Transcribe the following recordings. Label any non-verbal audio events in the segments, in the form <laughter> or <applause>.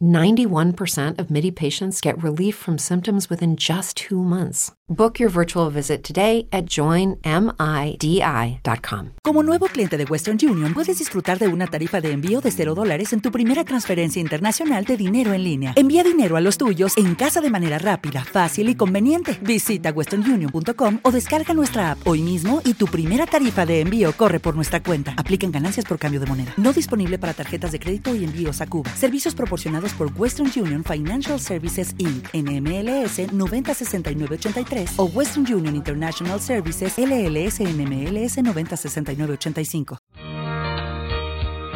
91% of MIDI patients get relief from symptoms within just two months. Book your virtual visit today at joinmidi.com. Como nuevo cliente de Western Union, puedes disfrutar de una tarifa de envío de 0 dólares en tu primera transferencia internacional de dinero en línea. Envía dinero a los tuyos en casa de manera rápida, fácil y conveniente. Visita westernunion.com o descarga nuestra app hoy mismo y tu primera tarifa de envío corre por nuestra cuenta. Aplican ganancias por cambio de moneda. No disponible para tarjetas de crédito y envíos a Cuba. Servicios proporcionados por Western Union Financial Services Inc. NMLS 906983 o Western Union International Services LLS NMLS 906985.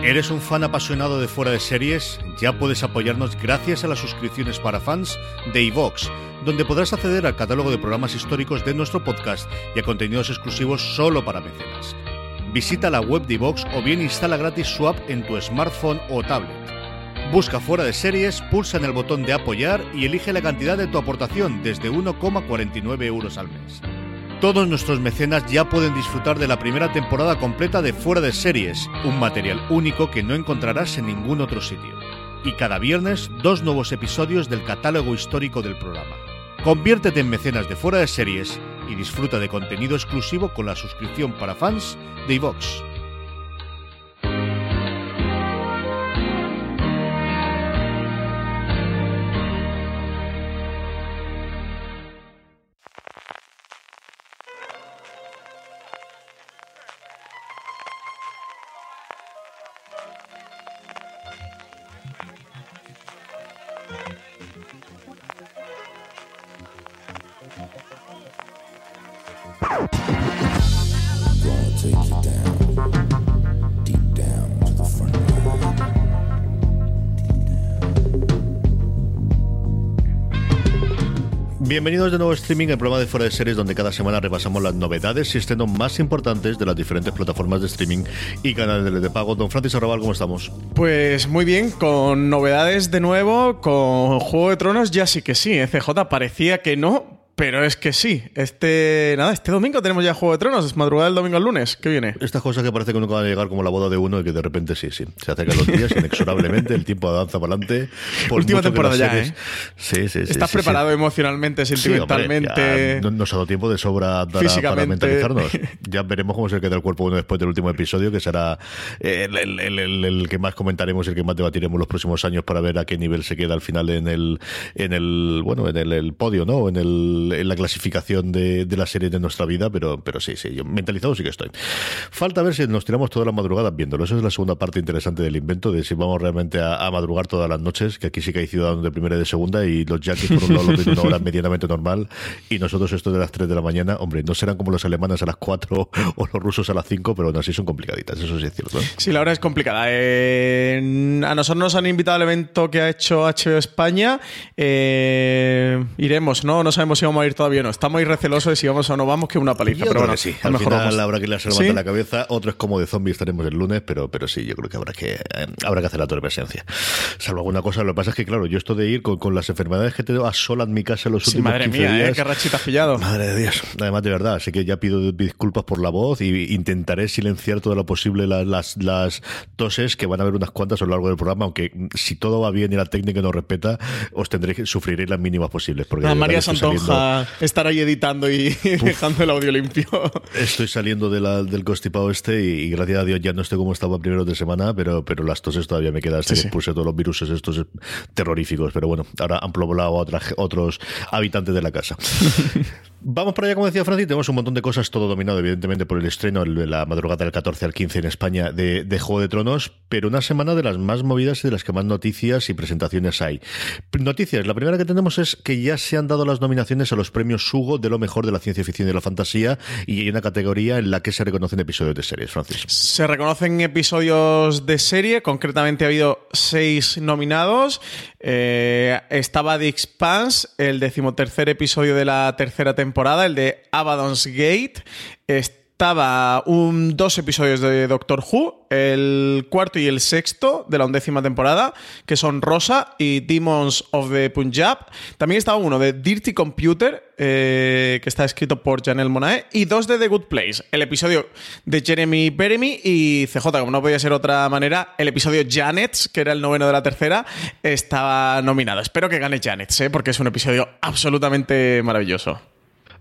¿Eres un fan apasionado de fuera de series? Ya puedes apoyarnos gracias a las suscripciones para fans de iVox, donde podrás acceder al catálogo de programas históricos de nuestro podcast y a contenidos exclusivos solo para mecenas. Visita la web de iVox o bien instala gratis su app en tu smartphone o tablet. Busca fuera de series, pulsa en el botón de apoyar y elige la cantidad de tu aportación desde 1,49 euros al mes. Todos nuestros mecenas ya pueden disfrutar de la primera temporada completa de Fuera de Series, un material único que no encontrarás en ningún otro sitio. Y cada viernes, dos nuevos episodios del catálogo histórico del programa. Conviértete en mecenas de Fuera de Series y disfruta de contenido exclusivo con la suscripción para fans de iVox. Bienvenidos de nuevo a streaming, el programa de Fuera de Series, donde cada semana repasamos las novedades y estrenos más importantes de las diferentes plataformas de streaming y canales de pago. Don Francis Arrabal, ¿cómo estamos? Pues muy bien, con novedades de nuevo, con Juego de Tronos, ya sí que sí. ¿eh? CJ parecía que no, pero es que sí, este nada, este domingo tenemos ya Juego de Tronos, es madrugada del domingo al lunes, ¿qué viene? Estas cosas que parece que nunca van a llegar como la boda de uno y que de repente sí, sí, se acercan los días inexorablemente, el tiempo avanza para adelante. Última temporada ya, ¿eh? Sí, sí, sí. ¿Estás preparado emocionalmente, sentimentalmente? no, nos ha dado tiempo de sobra para, mentalizarnos. Ya veremos cómo se queda el cuerpo uno después del último episodio, que será el, el, que más comentaremos, el que más debatiremos los próximos años para ver a qué nivel se queda al final en el, en el bueno, en el podio, ¿no? En el en la clasificación de, de, la serie de nuestra vida, pero, pero sí, sí, yo mentalizado sí que estoy. Falta ver si nos tiramos toda la madrugada viéndolo. Eso es la segunda parte interesante del invento, de si vamos realmente a, madrugar todas las noches, que aquí sí que hay ciudadanos de primera y de segunda, y los yankees por un lado lo ven una hora <laughs> medianamente normal, y nosotros esto de las 3 de la mañana, hombre, no serán como los alemanes a las 4 o los rusos a las 5, pero aún así son complicaditas, eso sí es cierto. Sí, la hora es complicada. Eh, a nosotros nos han invitado al evento que ha hecho HBO España. Eh, iremos, ¿no? No sabemos si vamos a ir todavía no. Estamos muy recelosos de si vamos o no vamos, que una paliza. pero bueno, sí. Al mejor final habrá que le ¿Sí? la cabeza. Otro es como de zombies estaremos el lunes, pero, pero sí, yo creo que habrá que eh, habrá que hacer la torre presencia. Salvo alguna cosa, lo que pasa es que, claro, yo esto de ir con, con las enfermedades que tengo a sola en mi casa los últimos madre 15 mía, días. ¿eh? Qué rachita has pillado. Madre de Dios. Además, de verdad. Así que ya pido disculpas por la voz y intentaré silenciar todo lo posible las, las, las toses, que van a haber unas cuantas a lo largo del programa, aunque si todo va bien y la técnica no respeta, os tendré que sufrir las mínimas posibles. Porque María Santonja estará ahí editando y <laughs> dejando el audio limpio. Estoy saliendo de la, del constipado este y, gracias a Dios ya no estoy como estaba primero de semana, pero, pero las toses todavía me quedan hasta que puse todos los virus estos terroríficos. Pero bueno, ahora han poblado a otros habitantes de la casa. <laughs> Vamos para allá, como decía Francis, tenemos un montón de cosas, todo dominado evidentemente por el estreno de la madrugada del 14 al 15 en España de, de, Juego de Tronos, pero una semana de las más movidas y de las que más noticias y presentaciones hay. Noticias, la primera que tenemos es que ya se han dado las nominaciones a los premios Hugo de lo mejor de la ciencia ficción y de la fantasía y hay una categoría en la que se reconocen episodios de series, Francis. Se reconocen episodios de serie, concretamente ha habido seis nominados. Eh, estaba The Expanse, el decimotercer episodio de la tercera temporada, el de Abaddon's Gate. estaba un, dos episodios de Doctor Who, el cuarto y el sexto de la undécima temporada, que son Rosa y Demons of the Punjab. También estaba uno de Dirty Computer, eh, que está escrito por Janelle Monae, y dos de The Good Place, el episodio de Jeremy Beremy y CJ, como no podía ser otra manera, el episodio Janets, que era el noveno de la tercera, estaba nominado. Espero que gane Janets, ¿eh? porque es un episodio absolutamente maravilloso.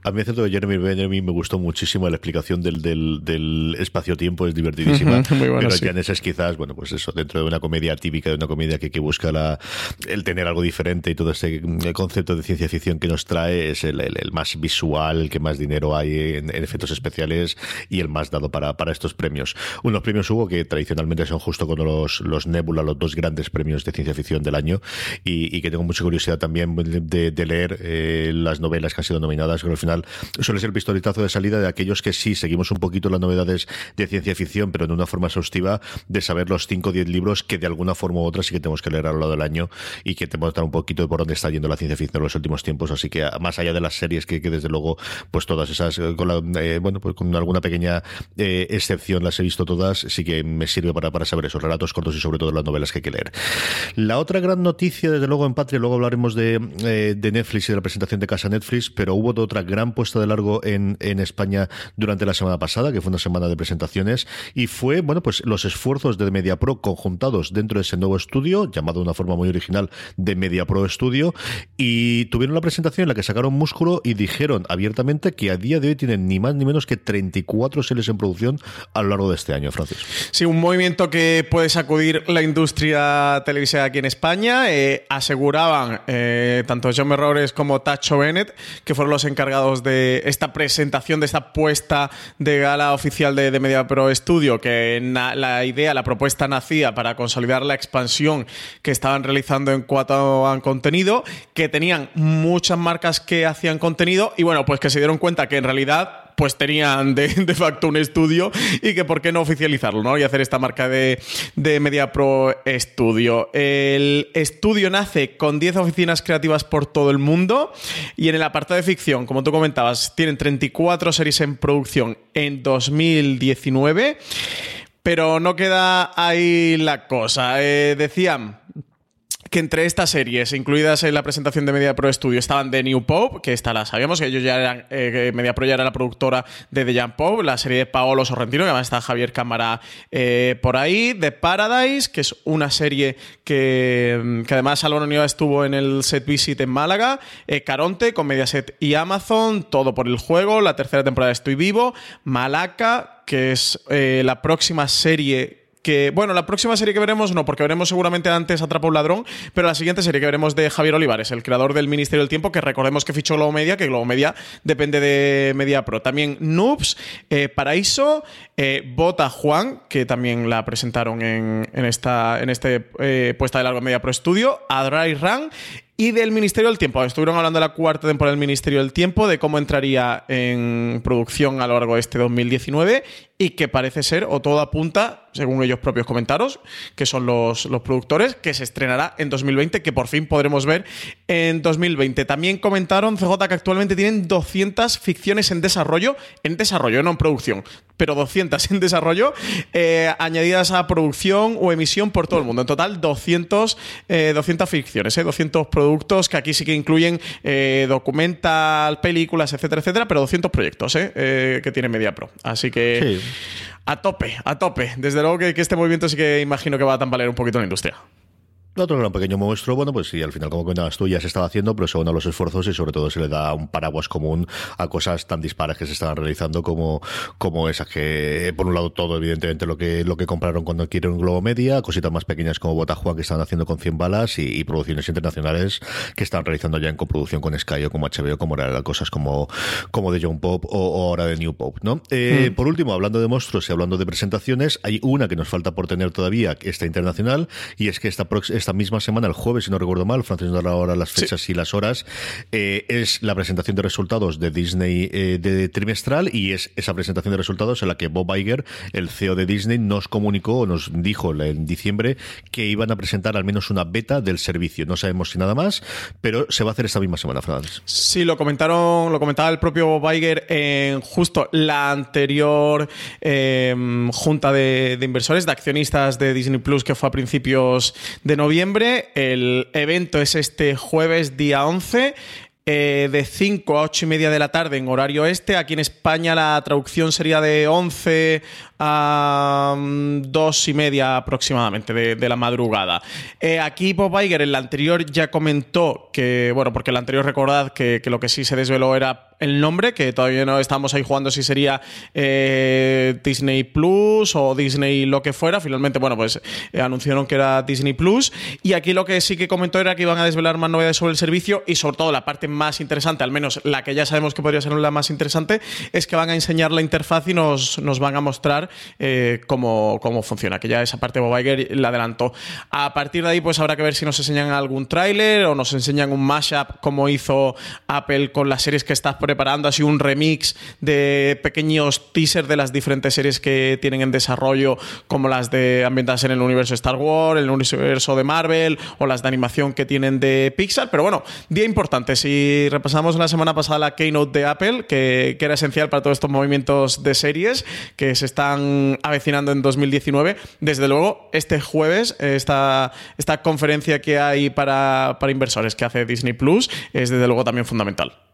A mí, cierto de Jeremy Benjamin me gustó muchísimo la explicación del, del, espacio-tiempo, es divertidísima. Muy bueno, pero sí. es quizás, bueno, pues eso, dentro de una comedia típica, de una comedia que, que busca la, el tener algo diferente y todo ese concepto de ciencia ficción que nos trae es el, el, más visual, el que más dinero hay en, efectos especiales y el más dado para, para estos premios. Unos premios hubo que tradicionalmente son justo con los, los Nebula, los dos grandes premios de ciencia ficción del año y, y que tengo mucha curiosidad también de, de leer eh, las novelas que han sido nominadas, que al final suele ser el pistoletazo de salida de aquellos que sí seguimos un poquito las novedades de ciencia ficción, pero en una forma exhaustiva de saber los 5 o 10 libros que de alguna forma u otra sí que tenemos que leer a lo largo del año y que te mostrar un poquito de por dónde está yendo la ciencia ficción en los últimos tiempos. Así que más allá de las series que, desde luego, pues todas esas, eh, con eh, bueno, pues con alguna pequeña eh, excepción las he visto todas, sí que me sirve para, para saber esos relatos cortos y sobre todo las novelas que hay que leer. La otra gran noticia, desde luego en Patria, luego hablaremos de, de Netflix y de la presentación de casa Netflix, pero hubo otra gran puesta de largo en, España durante la semana pasada, que fue una semana de presentaciones, y fue, bueno, pues los esfuerzos de MediaPro conjuntados dentro de ese nuevo estudio, llamado de una forma muy original de MediaPro Studio, y tuvieron la presentación en la que sacaron músculo y dijeron abiertamente que a día de hoy tienen ni más ni menos que 34 series en producción a lo largo de este año, Francis. Sí, un movimiento que puede sacudir la industria televisiva aquí en España. Eh, aseguraban eh, tanto John Merrores como Tacho Bennett, que fueron los encargados de esta presentación, de esta puesta de gala oficial de, Media Pro Studio, que la idea, la propuesta nacía para consolidar la expansión que estaban realizando en cuanto a contenido, que tenían muchas marcas que hacían contenido y bueno, pues que se dieron cuenta que en realidad pues tenían de, facto un estudio y que por qué no oficializarlo, ¿no? Y hacer esta marca de, de Media Pro Studio. El estudio nace con 10 oficinas creativas por todo el mundo y en el apartado de ficción, como tú comentabas, tienen 34 series en producción en 2019. Pero no queda ahí la cosa. Eh, decían que entre estas series, incluidas en la presentación de Media Pro Studio, estaban The New Pope, que esta la sabíamos, que ellos ya eran, eh, Media Pro ya era la productora de The Young Pope, la serie de Paolo Sorrentino, que además está Javier Cámara eh, por ahí, The Paradise, que es una serie que, que además Álvaro Niva estuvo en el set visit en Málaga, eh, Caronte con Mediaset y Amazon, todo por el juego, la tercera temporada de Estoy Vivo, Malaca, que es la próxima serie bueno, la próxima serie que veremos no, porque veremos seguramente antes Atrapa un ladrón, pero la siguiente serie que veremos de Javier Olivares, el creador del Ministerio del Tiempo, que recordemos que fichó Globo Media, que Globo Media depende de Media Pro. También Noobs, eh, Paraíso, eh, Bota Juan, que también la presentaron en, esta en este eh, puesta de largo Media Pro Studio, Adrai Run y del Ministerio del Tiempo. Estuvieron hablando de la cuarta temporada del Ministerio del Tiempo, de cómo entraría en producción a lo largo de este 2019 y que parece ser, o todo apunta, según ellos propios comentaros, que son los, los productores, que se estrenará en 2020, que por fin podremos ver en 2020. También comentaron, CJ, que actualmente tienen 200 ficciones en desarrollo, en desarrollo, no en producción, pero 200 en desarrollo, eh, añadidas a producción o emisión por todo el mundo. En total, 200, 200 eh, ficciones, 200 eh, productos que aquí sí que incluyen documental, películas, etcétera, etcétera, pero 200 proyectos que tiene MediaPro. Así que a tope, a tope. Desde luego que, este movimiento sí que imagino que va a tambalear un poquito la industria. Otro gran pequeño monstruo, bueno, pues sí, al final, como comentabas tú, ya se estaba haciendo, pero se unen los esfuerzos y sobre todo se le da un paraguas común a cosas tan dispares que se estaban realizando como, como esas que, por un lado, todo, evidentemente, lo que, lo que compraron cuando adquirieron Globo Media, cositas más pequeñas como Botajuan que están haciendo con 100 balas y, producciones internacionales que están realizando ya en coproducción con Sky o como HBO, como era cosas como, como de John Pop o, ahora de New Pop, ¿no? Eh, mm. Por último, hablando de monstruos y hablando de presentaciones, hay una que nos falta por tener todavía, esta internacional, y es que esta, esta esta misma semana, el jueves, si no recuerdo mal, Francis nos dará ahora las fechas y las horas, eh, es la presentación de resultados de Disney eh, de trimestral y es esa presentación de resultados en la que Bob Iger, el CEO de Disney, nos comunicó o nos dijo en diciembre que iban a presentar al menos una beta del servicio. No sabemos si nada más, pero se va a hacer esta misma semana, Francis. Sí, lo comentaron, lo comentaba el propio Bob Iger en justo la anterior em, junta de, de inversores, de accionistas de Disney Plus, que fue a principios de noviembre. El evento es este jueves, día 11. eh, de 5 a 8 y media de la tarde en horario este. Aquí en España la traducción sería de 11 a 2 y media aproximadamente de, la madrugada. Eh, aquí Bob Iger, en la anterior, ya comentó que, bueno, porque en la anterior recordad que lo que sí se desveló era el nombre, que todavía no estamos ahí jugando si sería eh, Disney Plus o Disney lo que fuera. Finalmente, bueno, pues eh, anunciaron que era Disney Plus. Y aquí lo que sí que comentó era que iban a desvelar más novedades sobre el servicio y sobre todo la parte más interesante, al menos la que ya sabemos que podría ser la más interesante, es que van a enseñar la interfaz y nos, nos van a mostrar eh, cómo, cómo, funciona, que ya esa parte Bob Iger la adelantó. A partir de ahí, pues habrá que ver si nos enseñan algún tráiler o nos enseñan un mashup como hizo Apple con las series que está preparando, así un remix de pequeños teasers de las diferentes series que tienen en desarrollo, como las de ambientadas en el universo Star Wars, el universo de Marvel o las de animación que tienen de Pixar. Pero bueno, día importante. Si repasamos la semana pasada la keynote de Apple, que, era esencial para todos estos movimientos de series que se están avecinando en 2019, desde luego este jueves, esta, esta conferencia que hay para, para inversores que hace Disney Plus es desde luego también fundamental.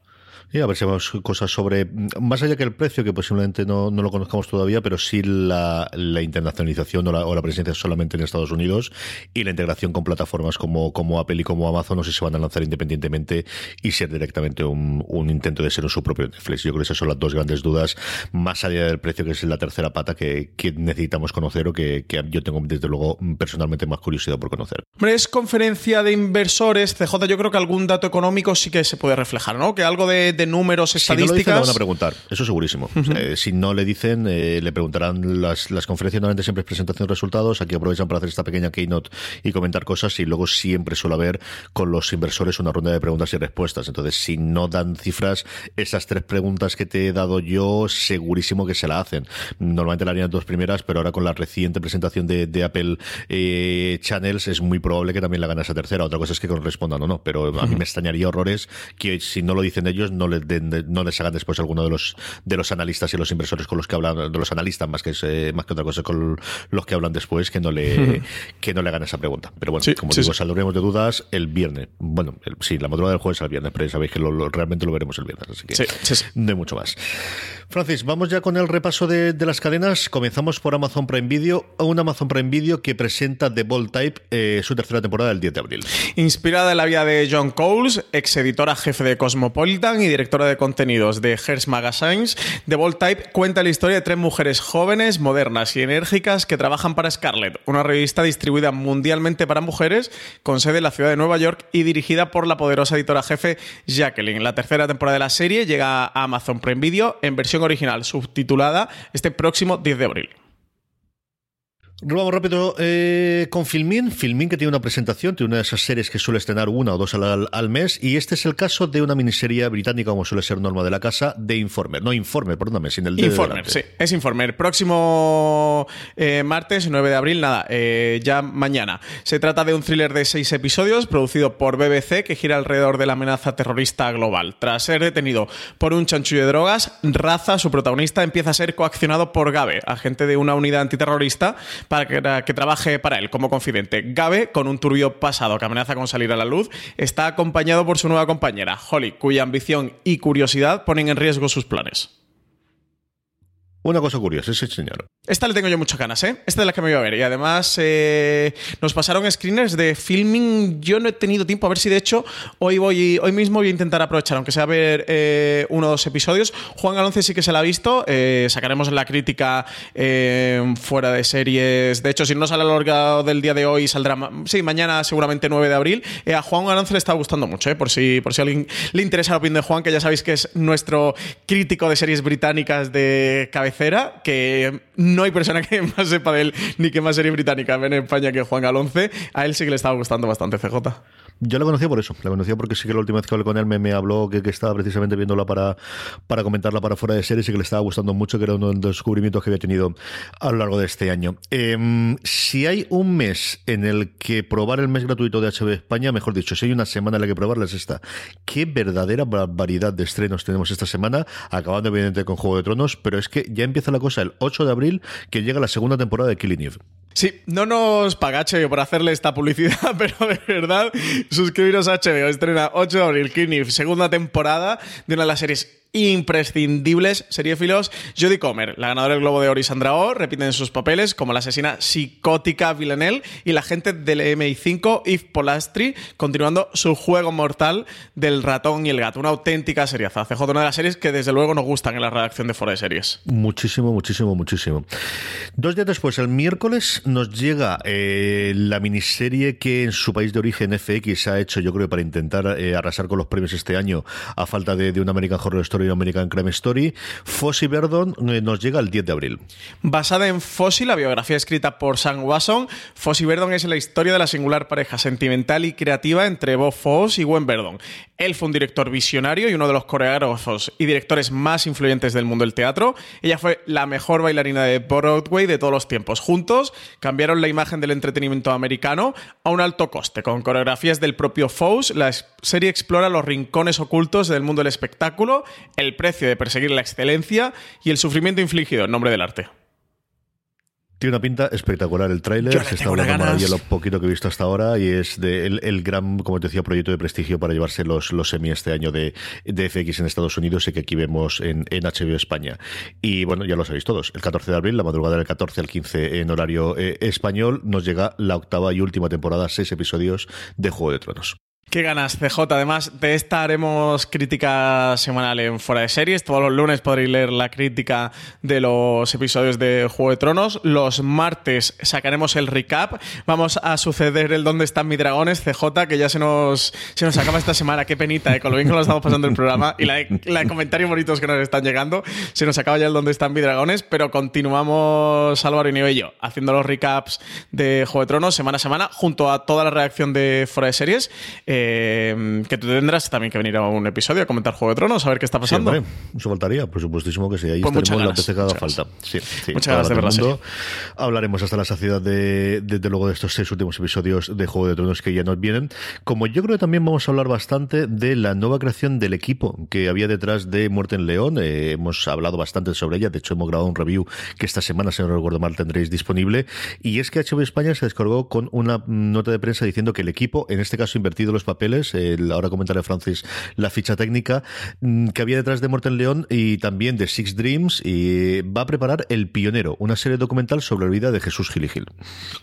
Y a ver si vemos cosas sobre, más allá que el precio, que posiblemente no, no lo conozcamos todavía, pero sí la, la internacionalización o la, presencia solamente en Estados Unidos y la integración con plataformas como, como Apple y como Amazon, no sé si se van a lanzar independientemente y ser directamente un, un intento de ser un su propio Netflix. Yo creo que esas son las dos grandes dudas, más allá del precio, que es la tercera pata que, que necesitamos conocer o que, que, yo tengo, desde luego, personalmente más curiosidad por conocer. Hombre, es conferencia de inversores, CJ, yo creo que algún dato económico sí que se puede reflejar, ¿no? Que algo de números, estadísticas. Si no lo dicen, le van a preguntar, eso segurísimo. Uh -huh. eh, si no le dicen, eh, le preguntarán. Las, las conferencias normalmente siempre es presentación de resultados. Aquí aprovechan para hacer esta pequeña keynote y comentar cosas. Y luego siempre suele haber con los inversores una ronda de preguntas y respuestas. Entonces, si no dan cifras, esas tres preguntas que te he dado yo, segurísimo que se la hacen. Normalmente la harían dos primeras, pero ahora con la reciente presentación de, de Apple eh, Channels es muy probable que también la gane esa tercera. Otra cosa es que correspondan o no. Pero a uh -huh. mí me extrañaría horrores que si no lo dicen ellos, no les den, no les hagan después alguno de los de los analistas y los inversores con los que hablan, de los analistas más que eh, más que otra cosa con los que hablan después que no le <laughs> que no le hagan esa pregunta. Pero bueno, sí, como sí, digo, sí. saldremos de dudas el viernes. Bueno, el, sí, la madrugada del jueves al viernes, pero ya sabéis que lo, lo, realmente lo veremos el viernes, así que no hay mucho más. Francis, vamos ya con el repaso de, de, las cadenas. Comenzamos por Amazon Prime Video, un Amazon Prime Video que presenta The Bold Type, eh, su tercera temporada el 10 de abril. Inspirada en la vida de John Coles, ex editora jefe de Cosmopolitan y directora de contenidos de Hearst Magazines, The Bold Type cuenta la historia de tres mujeres jóvenes, modernas y enérgicas que trabajan para Scarlet, una revista distribuida mundialmente para mujeres con sede en la ciudad de Nueva York y dirigida por la poderosa editora jefe Jacqueline. La tercera temporada de la serie llega a Amazon Prime Video en versión original subtitulada este próximo 10 de abril. Vamos rápido eh, con Filmin. Filmin que tiene una presentación, tiene una de esas series que suele estrenar una o dos al, al, mes, y este es el caso de una miniserie británica, como suele ser norma de la casa, de Informer. No Informer, perdóname, sin el de Informer, sí, es Informer. Próximo eh, martes, 9 de abril, nada, eh, ya mañana. Se trata de un thriller de seis episodios, producido por BBC, que gira alrededor de la amenaza terrorista global. Tras ser detenido por un chanchullo de drogas, Raza, su protagonista, empieza a ser coaccionado por Gabe, agente de una unidad antiterrorista, para que, que, trabaje para él como confidente. Gabe, con un turbio pasado que amenaza con salir a la luz, está acompañado por su nueva compañera, Holly, cuya ambición y curiosidad ponen en riesgo sus planes. Una cosa curiosa, ese señor. Esta le tengo yo muchas ganas, ¿eh? Esta es la que me voy a ver. Y además eh, nos pasaron screeners de filming. Yo no he tenido tiempo a ver si de hecho hoy voy hoy mismo voy a intentar aprovechar, aunque sea ver eh, uno o dos episodios. Juan Galonce sí que se la ha visto. Eh, sacaremos la crítica fuera de series. De hecho, si no sale a lo largo del día de hoy, saldrá. Sí, mañana seguramente 9 de abril. A Juan Galonce le está gustando mucho, ¿eh? Por si, por si a alguien le interesa la opinión de Juan, que ya sabéis que es nuestro crítico de series británicas de cabeza que no hay persona que <laughs> más sepa de él ni que más serie británica ven en España que Juan Galonce. A él sí que le estaba gustando bastante CJ. Yo la conocía por eso, la conocía porque sí que la última vez que hablé con él me, habló que, estaba precisamente viéndola para, para comentarla para fuera de series y que le estaba gustando mucho, que era uno de los descubrimientos que había tenido a lo largo de este año. Em, si hay un mes en el que probar el mes gratuito de HBO España, mejor dicho, si hay una semana en la que probarla es esta. Qué verdadera variedad de estrenos tenemos esta semana, acabando evidentemente con Juego de Tronos, pero es que ya empieza la cosa el 8 de abril, que llega la segunda temporada de Killing Eve. Sí, no nos paga HBO por hacerle esta publicidad, <laughs> pero de verdad, suscribiros a HBO. Estrena 8 de abril, Killing segunda temporada de una de las series imprescindibles seriefilos. Jodie Comer, la ganadora del Globo de Oro y Sandra Oh, repiten sus papeles como la asesina psicótica Villanelle y la gente del MI5, Yves Polastri, continuando su juego mortal del ratón y el gato. Una auténtica seriaza. CJ, una de las series que desde luego nos gustan en la redacción de Fora de Series. Muchísimo, muchísimo, muchísimo. Dos días después, el miércoles, nos llega eh, la miniserie que en su país de origen FX ha hecho, yo creo, para intentar eh, arrasar con los premios este año a falta de, de un American Horror Story American Crime Story. Fossi Verdon eh, nos llega el 10 de abril. Basada en Fossi, la biografía escrita por Sam Wasson, Fossi Verdon es la historia de la singular pareja sentimental y creativa entre Bob Foss y Gwen Verdon. Él fue un director visionario y uno de los coreógrafos y directores más influyentes del mundo del teatro. Ella fue la mejor bailarina de Broadway de todos los tiempos. Juntos cambiaron la imagen del entretenimiento americano a un alto coste. Con coreografías del propio Foss, la serie explora los rincones ocultos del mundo del espectáculo, el precio de perseguir la excelencia y el sufrimiento infligido en nombre del arte. Tiene una pinta espectacular el tráiler, se está hablando maravilla lo poquito que he visto hasta ahora y es de el, gran, como te decía, proyecto de prestigio para llevarse los, los semi este año de, de FX en Estados Unidos y que aquí vemos en, en, HBO España. Y bueno, ya lo sabéis todos, el 14 de abril, la madrugada del 14 al 15 en horario eh, español, nos llega la octava y última temporada, seis episodios de Juego de Tronos. Qué ganas, CJ. Además, de esta haremos crítica semanal en Fuera de Series. Todos los lunes podréis leer la crítica de los episodios de Juego de Tronos. Los martes sacaremos el recap. Vamos a suceder el Dónde están mis dragones, CJ, que ya se nos, se nos acaba esta semana. Qué penita, ¿eh? con lo bien que lo estamos pasando el programa y la, la comentarios bonitos que nos están llegando. Se nos acaba ya el Dónde están mis dragones, pero continuamos, Álvaro y y yo, haciendo los recaps de Juego de Tronos semana a semana, junto a toda la reacción de Fuera de Series. Eh, que tú tendrás también que venir a un episodio a comentar Juego de Tronos, a ver qué está pasando. Eso faltaría, por supuestísimo que sí. Ahí pues estaremos la que haga falta. Sí, muchas gracias de verdad. Hablaremos hasta la saciedad de, desde luego, de estos seis últimos episodios de Juego de Tronos que ya nos vienen. Como yo creo que también vamos a hablar bastante de la nueva creación del equipo que había detrás de Muerte en León. Eh, hemos hablado bastante sobre ella. De hecho, hemos grabado un review que esta semana, si no recuerdo mal, tendréis disponible. Y es que HBO España se descargó con una nota de prensa diciendo que el equipo, en este caso invertido los papeles, ahora comentaré Francis la ficha técnica, mm, que había detrás de Morten León y también de Six Dreams, y va a preparar El Pionero, una serie documental sobre la vida de Jesús Gil y Gil.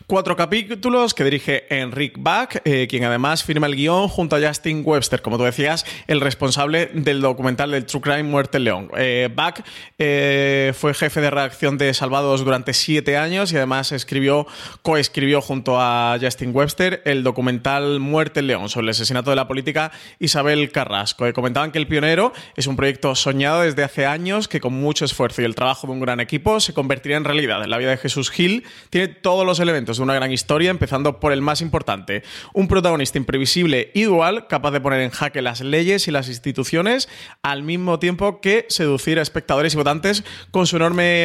Cuatro capítulos que dirige Enric Bach, eh, quien además firma el guion junto a Justin Webster, como tú decías, el responsable del documental del True Crime Muerte León. Eh, Bach eh, fue jefe de redacción de Salvados durante siete años y además escribió, coescribió junto a Justin Webster el documental Muerte León sobre asesinato de la política Isabel Carrasco. Eh, comentaban que El Pionero es un proyecto soñado desde hace años que con mucho esfuerzo y el trabajo de un gran equipo se convertiría en realidad. La vida de Jesús Gil tiene todos los elementos de una gran historia, empezando por el más importante, un protagonista imprevisible y dual, capaz de poner en jaque las leyes y las instituciones, al mismo tiempo que seducir a espectadores y votantes con su enorme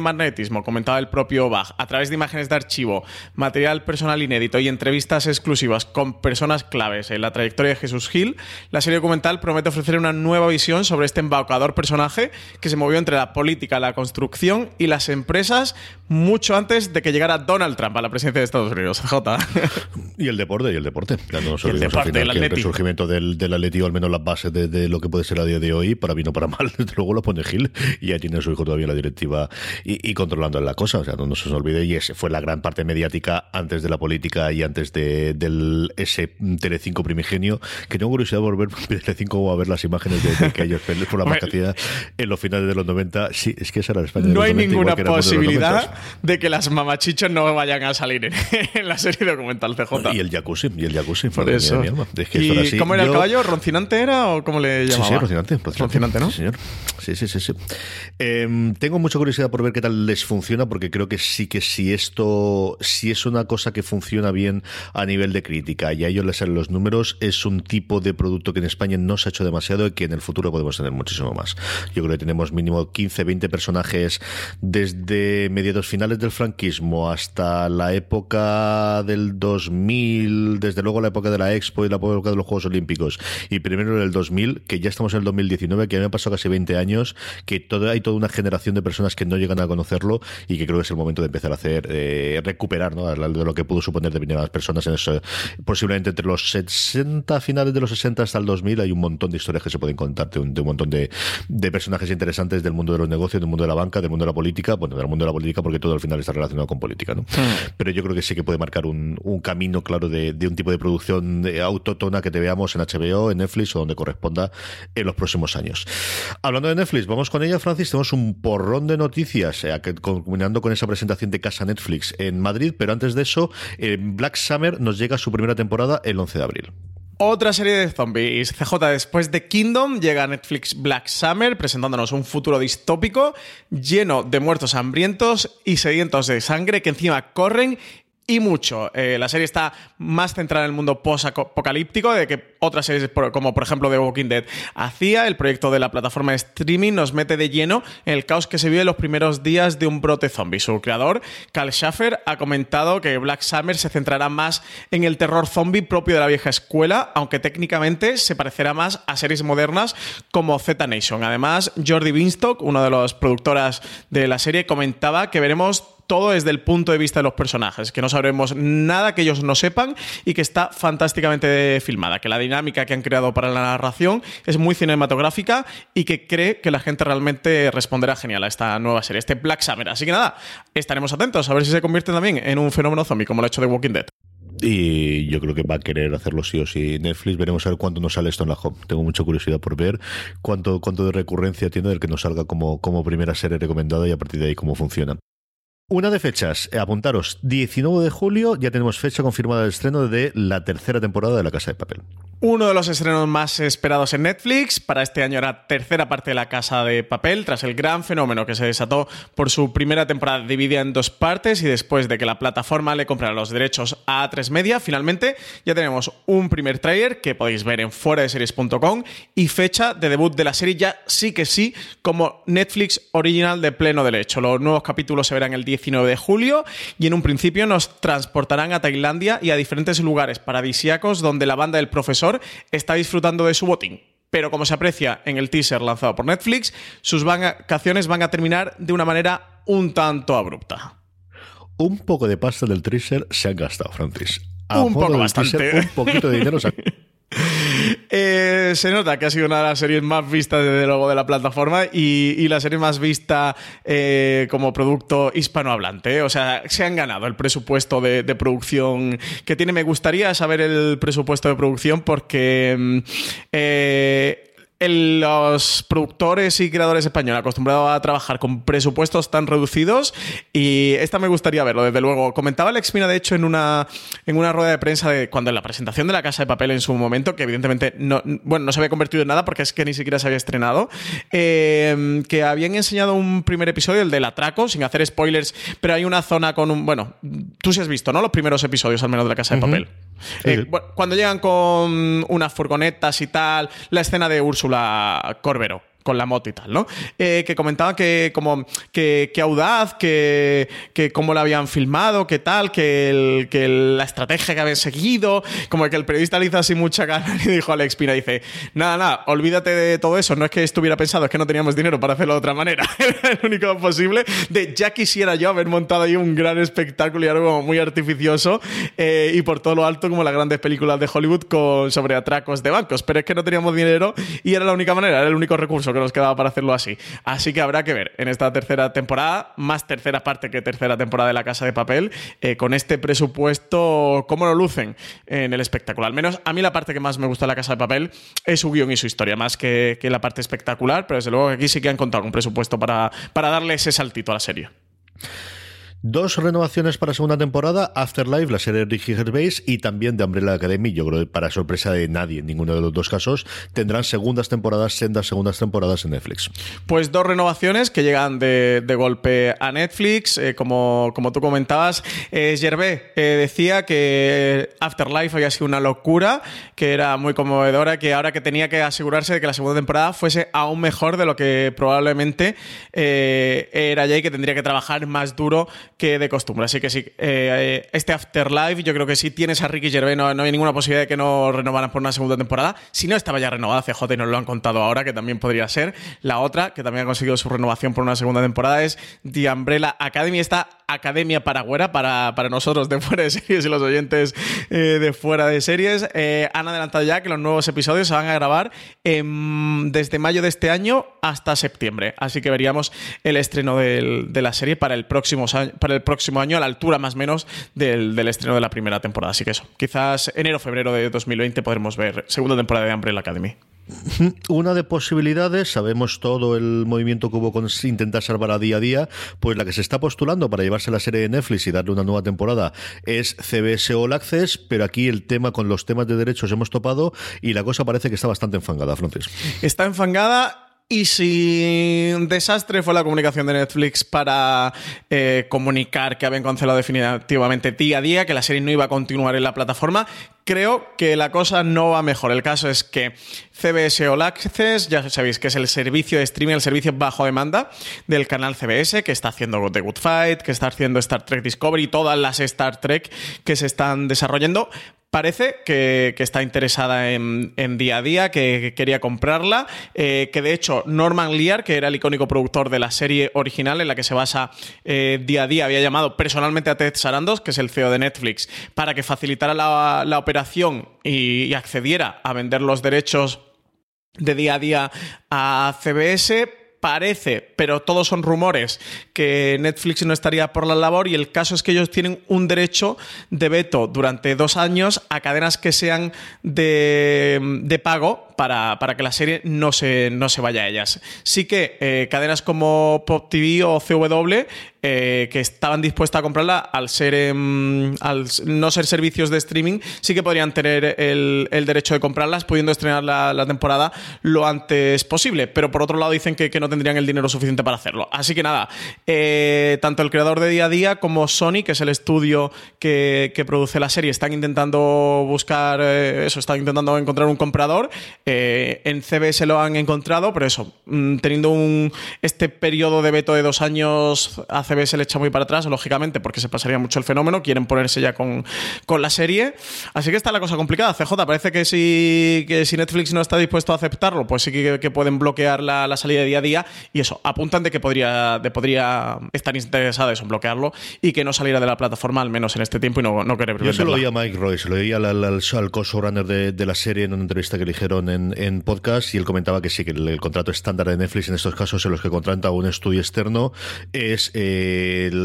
Magnetismo, comentaba el propio Bach, a través de imágenes de archivo, material personal inédito y entrevistas exclusivas con personas claves en la trayectoria de Jesús Gil, la serie documental promete ofrecer una nueva visión sobre este embaucador personaje que se movió entre la política, la construcción y las empresas mucho antes de que llegara Donald Trump a la presidencia de Estados Unidos. <laughs> J. Y el deporte, y el deporte. Ya no el deporte, el, el resurgimiento del, del Atleti, o al menos las bases de, lo que puede ser a día de hoy, para bien o para mal, <laughs> desde luego lo pone Gil y ya tiene su hijo todavía la directiva y, controlando la cosa. O sea, no, se nos olvide. Y ese fue la gran parte mediática antes de la política y antes de, del ese Telecinco primigenio. Que tengo curiosidad de volver <laughs> Telecinco a ver las imágenes de, que ellos <laughs> por la marcacidad en los finales de los 90. Sí, es que esa era la España. No hay ninguna posibilidad de, que las mamachichos no vayan a salir en, <laughs> la serie documental CJ. Y el jacuzzi, y el jacuzzi. Por eso. ¿Y cómo era el caballo? ¿Roncinante era o cómo le llamaba? Sí, sí, Roncinante. Roncinante, ¿no? Sí, señor. Sí, sí, sí. sí. Em, tengo mucha curiosidad por ver qué tal les funciona, porque creo que sí que si esto, si es una cosa que funciona bien a nivel de crítica y a ellos les salen los números, es un tipo de producto que en España no se ha hecho demasiado y que en el futuro podemos tener muchísimo más. Yo creo que tenemos mínimo 15, 20 personajes desde mediados finales del franquismo hasta la época del 2000, desde luego la época de la Expo y la época de los Juegos Olímpicos y primero en el 2000, que ya estamos en el 2019, que a mí me ha pasado casi 20 años, que todo, hay toda una generación de personas que no llegan a conocerlo y que creo que es el momento de empezar a hacer, eh, recuperar, ¿no? De lo que pudo suponer determinadas personas en eso. Posiblemente entre los 60, finales de los 60 hasta el 2000, hay un montón de historias que se pueden contar de un, montón de, personajes interesantes del mundo de los negocios, del mundo de la banca, del mundo de la política, bueno, del mundo de la política porque todo al final está relacionado con política, ¿no? Pero yo creo que sí que puede marcar un, camino claro de, de, un tipo de producción autótona que te veamos en HBO, en Netflix o donde corresponda en los próximos años. Hablando de Netflix, vamos con ella, Francis, tenemos un porrón de noticias, eh, combinando con esa presentación de casa Netflix en Madrid, pero antes de eso, Black Summer nos llega su primera temporada el 11 de abril. Otra serie de zombies. CJ, después de Kingdom, llega Netflix Black Summer presentándonos un futuro distópico lleno de muertos hambrientos y sedientos de sangre que encima corren y mucho. Eh, la serie está más centrada en el mundo post-apocalíptico de que otras series como por ejemplo The Walking Dead hacía. El proyecto de la plataforma de streaming nos mete de lleno en el caos que se vive en los primeros días de un brote zombie. Su creador, Carl Schaffer, ha comentado que Black Summer se centrará más en el terror zombie propio de la vieja escuela, aunque técnicamente se parecerá más a series modernas como Z Nation. Además, Jordi Binstock, uno de los productoras de la serie, comentaba que veremos todo desde el punto de vista de los personajes, que no sabremos nada que ellos no sepan y que está fantásticamente filmada, que la dinámica que han creado para la narración es muy cinematográfica y que cree que la gente realmente responderá genial a esta nueva serie, este Black Summer. Así que nada, estaremos atentos a ver si se convierte también en un fenómeno zombie como lo ha hecho The Walking Dead. Y yo creo que va a querer hacerlo sí o sí. Netflix, veremos a ver cuánto nos sale esto en la home. Tengo mucha curiosidad por ver cuánto, cuánto de recurrencia tiene del que nos salga como, como primera serie recomendada y a partir de ahí cómo funciona. Una de fechas, eh, apuntaros, 19 de julio ya tenemos fecha confirmada de estreno de la tercera temporada de La Casa de Papel. Uno de los estrenos más esperados en Netflix. Para este año era tercera parte de La Casa de Papel, tras el gran fenómeno que se desató por su primera temporada dividida en dos partes y después de que la plataforma le comprara los derechos a A3 Media, finalmente ya tenemos un primer trailer que podéis ver en fueradeseries.com y fecha de debut de la serie ya sí que sí como Netflix original de pleno derecho. Los nuevos capítulos se verán el 19 de julio y en un principio nos transportarán a Tailandia y a diferentes lugares paradisíacos donde la banda del profesor está disfrutando de su botín. Pero como se aprecia en el teaser lanzado por Netflix, sus vacaciones van a terminar de una manera un tanto abrupta. Un poco de pasta del teaser se han gastado, Francis. un poco bastante. un poquito de dinero se han <laughs> Eh, se nota que ha sido una de las series más vistas desde luego de la plataforma y, la serie más vista eh, como producto hispanohablante. O sea, se han ganado el presupuesto de, producción que tiene. Me gustaría saber el presupuesto de producción porque mm, los productores y creadores españoles acostumbrados a trabajar con presupuestos tan reducidos y esta me gustaría verlo, desde luego. Comentaba Alex Mina, de hecho, en una, en una rueda de prensa de cuando en la presentación de La Casa de Papel en su momento, que evidentemente no, bueno, no se había convertido en nada porque es que ni siquiera se había estrenado, eh, que habían enseñado un primer episodio, el del atraco, sin hacer spoilers, pero hay una zona con un... Bueno, tú sí has visto, ¿no? Los primeros episodios al menos de La Casa de Papel. Eh, cuando llegan con unas furgonetas y tal, la escena de Úrsula Corbero con la moto y tal, ¿no? Eh, que comentaba que como que, audaz, que, que cómo la habían filmado, que tal, que, que la estrategia que habían seguido, como que el periodista le hizo así mucha cara <laughs> y dijo Alex Pina, dice, nada, nada, olvídate de todo eso, no es que estuviera pensado, es que no teníamos dinero para hacerlo de otra manera, <laughs> era el único posible, de ya quisiera yo haber montado ahí un gran espectáculo y algo muy artificioso eh, y por todo lo alto como las grandes películas de Hollywood con, sobre atracos de bancos, pero es que no teníamos dinero y era la única manera, era el único recurso que nos quedaba para hacerlo así. Así que habrá que ver en esta tercera temporada, más tercera parte que tercera temporada de La Casa de Papel, eh, con este presupuesto, cómo lo lucen en el espectáculo. Al menos a mí la parte que más me gusta de La Casa de Papel es su guion y su historia, más que, la parte espectacular, pero desde luego aquí sí que han contado con presupuesto para, para darle ese saltito a la serie. Dos renovaciones para segunda temporada, Afterlife, la serie de Ricky Gervais, y también de Umbrella Academy. Yo creo que para sorpresa de nadie, en ninguno de los dos casos, tendrán segundas temporadas, sendas segundas temporadas en Netflix. Pues dos renovaciones que llegan de, golpe a Netflix. Eh, como, como tú comentabas, eh, Gervais eh, decía que Afterlife había sido una locura, que era muy conmovedora, que ahora que tenía que asegurarse de que la segunda temporada fuese aún mejor de lo que probablemente era ya y que tendría que trabajar más duro que de costumbre. Así que sí, eh, este Afterlife, yo creo que sí tienes a Ricky Gervais, no, hay ninguna posibilidad de que no renovaran por una segunda temporada. Si no estaba ya renovada, CJ y nos lo han contado ahora, que también podría ser. La otra, que también ha conseguido su renovación por una segunda temporada, es The Umbrella Academy. Esta academia paragüera para, para nosotros de fuera de series y los oyentes eh, de fuera de series. Eh, han adelantado ya que los nuevos episodios se van a grabar desde mayo de este año hasta septiembre. Así que veríamos el estreno de la serie para el próximo, para el próximo año, a la altura más o menos del, estreno de la primera temporada. Así que eso, quizás enero febrero de 2020 podremos ver segunda temporada de Umbrella Academy. <laughs> Una de posibilidades, sabemos todo el movimiento que hubo con intentar salvar a día a día, pues la que se está postulando para llevarse la serie de Netflix y darle una nueva temporada es CBS All Access, pero aquí el tema con los temas de derechos hemos topado y la cosa parece que está bastante enfangada, Francis. Está enfangada y si un desastre fue la comunicación de Netflix para eh, comunicar que habían cancelado definitivamente día a día, que la serie no iba a continuar en la plataforma, creo que la cosa no va mejor. El caso es que CBS All Access, ya sabéis que es el servicio de streaming, el servicio bajo demanda del canal CBS, que está haciendo The Good Fight, que está haciendo Star Trek Discovery, todas las Star Trek que se están desarrollando, parece que, está interesada en, día a día, que, quería comprarla, eh, que de hecho Norman Lear, que era el icónico productor de la serie original en la que se basa eh, día a día, había llamado personalmente a Ted Sarandos, que es el CEO de Netflix, para que facilitara la, operación y accediera a vender los derechos de día a día a CBS parece, pero todos son rumores, que Netflix no estaría por la labor y el caso es que ellos tienen un derecho de veto durante dos años a cadenas que sean de, pago para, que la serie no se, no se vaya a ellas. Sí que eh, cadenas como Pop TV o CW eh, que estaban dispuestas a comprarla al ser em, al no ser servicios de streaming, sí que podrían tener el, derecho de comprarlas, pudiendo estrenar la, temporada lo antes posible. Pero por otro lado dicen que, no tendrían el dinero suficiente para hacerlo. Así que nada, eh, tanto el creador de Día a Día como Sony, que es el estudio que, produce la serie, están intentando buscar eh, eso, están intentando encontrar un comprador. en CBS lo han encontrado, pero eso, mm, teniendo un, este periodo de veto de dos años hace se le echa muy para atrás, lógicamente, porque se pasaría mucho el fenómeno, quieren ponerse ya con, la serie. Así que está la cosa complicada. CJ, parece que si, si Netflix no está dispuesto a aceptarlo, pues sí que, pueden bloquear la, salida de día a día. Y eso, apuntan de que podría, de podría estar interesada en bloquearlo y que no saliera de la plataforma, al menos en este tiempo, y no, no querer Yo se lo oí a Mike Royce, lo oí al, al, al, co-showrunner de, la serie en una entrevista que le dijeron en, podcast y él comentaba que sí, que el, contrato estándar de Netflix en estos casos en los que contrata un estudio externo es eh,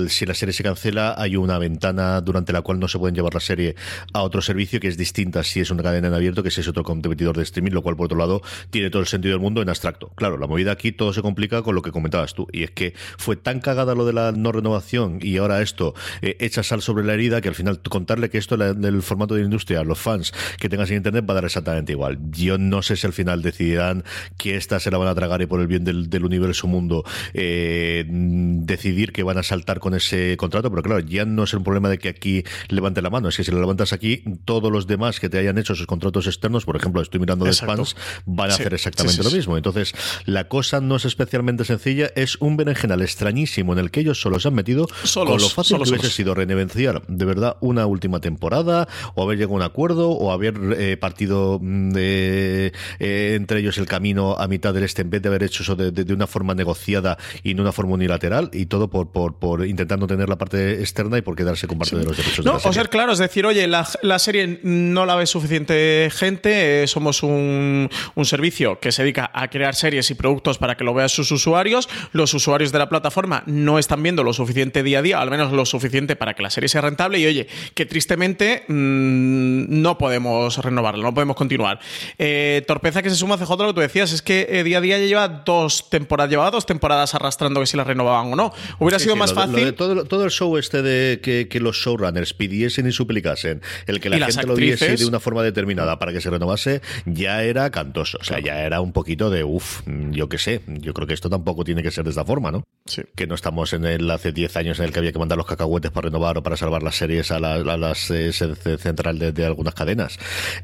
si la serie se cancela, hay una ventana durante la cual no se pueden llevar la serie a otro servicio que es distinta si es una cadena en abierto que si es otro competidor de streaming, lo cual por otro lado tiene todo el sentido del mundo en abstracto. Claro, la movida aquí todo se complica con lo que comentabas tú, y es que fue tan cagada lo de la no renovación y ahora esto eh, echa sal sobre la herida que al final contarle que esto del formato de industria a los fans que tengas en internet va a dar exactamente igual. Yo no no sé si al final decidirán que esta se la van a tragar y por el bien del, universo mundo eh, decidir que van a saltar con ese contrato, pero claro, ya no es un problema de que aquí levante la mano, es que si lo levantas aquí, todos los demás que te hayan hecho esos contratos externos, por ejemplo, estoy mirando de Spans, van a hacer exactamente lo mismo. Entonces, la cosa no es especialmente sencilla, es un berenjenal extrañísimo en el que ellos solo se han metido con lo fácil que hubiese sido renevenciar de verdad una última temporada, o haber llegado a un acuerdo, o haber eh, partido de, eh, entre ellos el camino a mitad del este, en vez de haber hecho eso de, una forma negociada y no una forma unilateral, y todo por, por, por intentando tener la parte externa y por quedarse con parte de los derechos no, de la serie. O ser claro, es decir, oye, la, la serie no la ve suficiente gente, eh, somos un, un servicio que se dedica a crear series y productos para que lo vean sus usuarios, los usuarios de la plataforma no están viendo lo suficiente día a día, al menos lo suficiente para que la serie sea rentable, y oye, que tristemente mm, no podemos renovarla, no podemos continuar. Eh, torpeza que se suma a CJ, lo que tú decías, es que eh, día a día ya lleva dos temporadas, llevaba dos temporadas arrastrando que si la renovaban o no. Hubiera sido más fácil. todo, el show este de que, los showrunners pidiesen y suplicasen, el que la gente lo viese de una forma determinada para que se renovase, ya era cantoso. O sea, ya era un poquito de uff, yo qué sé. Yo creo que esto tampoco tiene que ser de esta forma, ¿no? Sí. Que no estamos en el hace 10 años en el que había que mandar los cacahuetes para renovar o para salvar las series a, las eh, central de, algunas cadenas.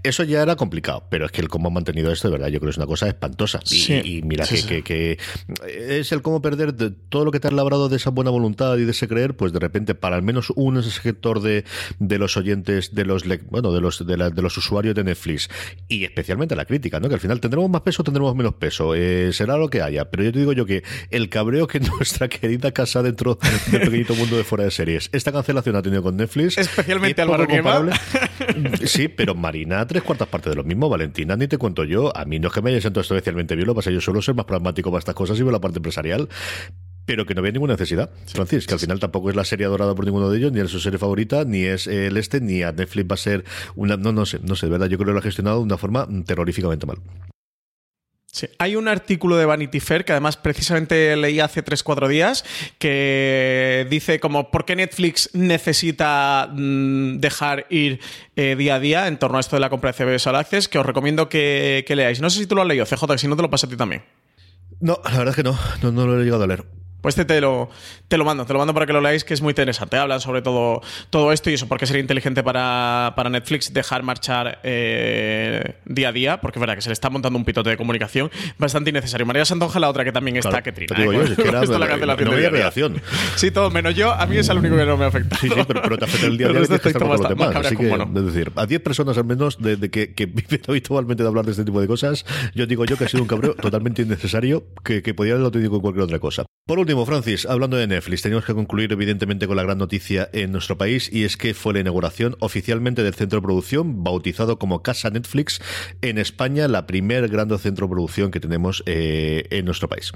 Eso ya era complicado, pero es que el cómo han mantenido esto, de verdad, yo creo que es una cosa espantosa. Y, mira que, que, es el cómo perder todo lo que te has labrado de esa buena voluntad y de ese creer, pues de repente para al menos un sector de, de los oyentes, de los bueno, de los de, los usuarios de Netflix y especialmente la crítica, ¿no? Que al final tendremos más peso, tendremos menos peso, eh, será lo que haya. Pero yo te digo yo que el cabreo que <laughs> nuestra querida casa dentro del pequeñito mundo de fuera de series, esta cancelación ha tenido con Netflix, especialmente Álvaro comparable. Sí, pero Marina tres cuartas partes de lo mismo, Valentina ni te cuento yo. A mí no es que me haya sentado especialmente bien, lo pasa yo suelo ser más pragmático para estas cosas y veo la parte empresarial pero que no había ninguna necesidad. Francis, que al final tampoco es la serie adorada por ninguno de ellos, ni es su serie favorita, ni es el este, ni a Netflix va a ser una. No, no sé, no sé, de verdad, yo creo que lo ha gestionado de una forma terroríficamente mal. Sí. Hay un artículo de Vanity Fair que además precisamente leí hace 3-4 días que dice como por qué Netflix necesita mm, dejar ir eh, día a día en torno a esto de la compra de CBS All Access, que os recomiendo que, leáis. No sé si tú lo has leído, CJ, que si no te lo paso a ti también. No, la verdad es que no, no, no lo he llegado a leer. Pues este te lo, te lo mando, te lo mando para que lo leáis, que es muy interesante. Hablan sobre todo, todo esto y eso, porque sería inteligente para, Netflix dejar marchar eh, día a día, porque es verdad que se le está montando un pitote de comunicación bastante innecesario. María Santonja, la otra que también está, que trina. Digo ¿eh? yo, que <laughs> era, la cancelación no de Sí, todo, menos yo, a mí es el único que no me afecta. Sí, sí, pero, te afecta el día a día de con los demás. Así que, es decir, a 10 personas al menos de, que, que viven <laughs> habitualmente de hablar de este tipo de cosas, yo digo yo que ha sido un cabreo totalmente innecesario que, que podía haberlo tenido con cualquier otra cosa. Por último, Francis, hablando de Netflix, tenemos que concluir evidentemente con la gran noticia en nuestro país y es que fue la inauguración oficialmente del centro de producción bautizado como Casa Netflix en España, la primer gran centro de producción que tenemos eh, en nuestro país.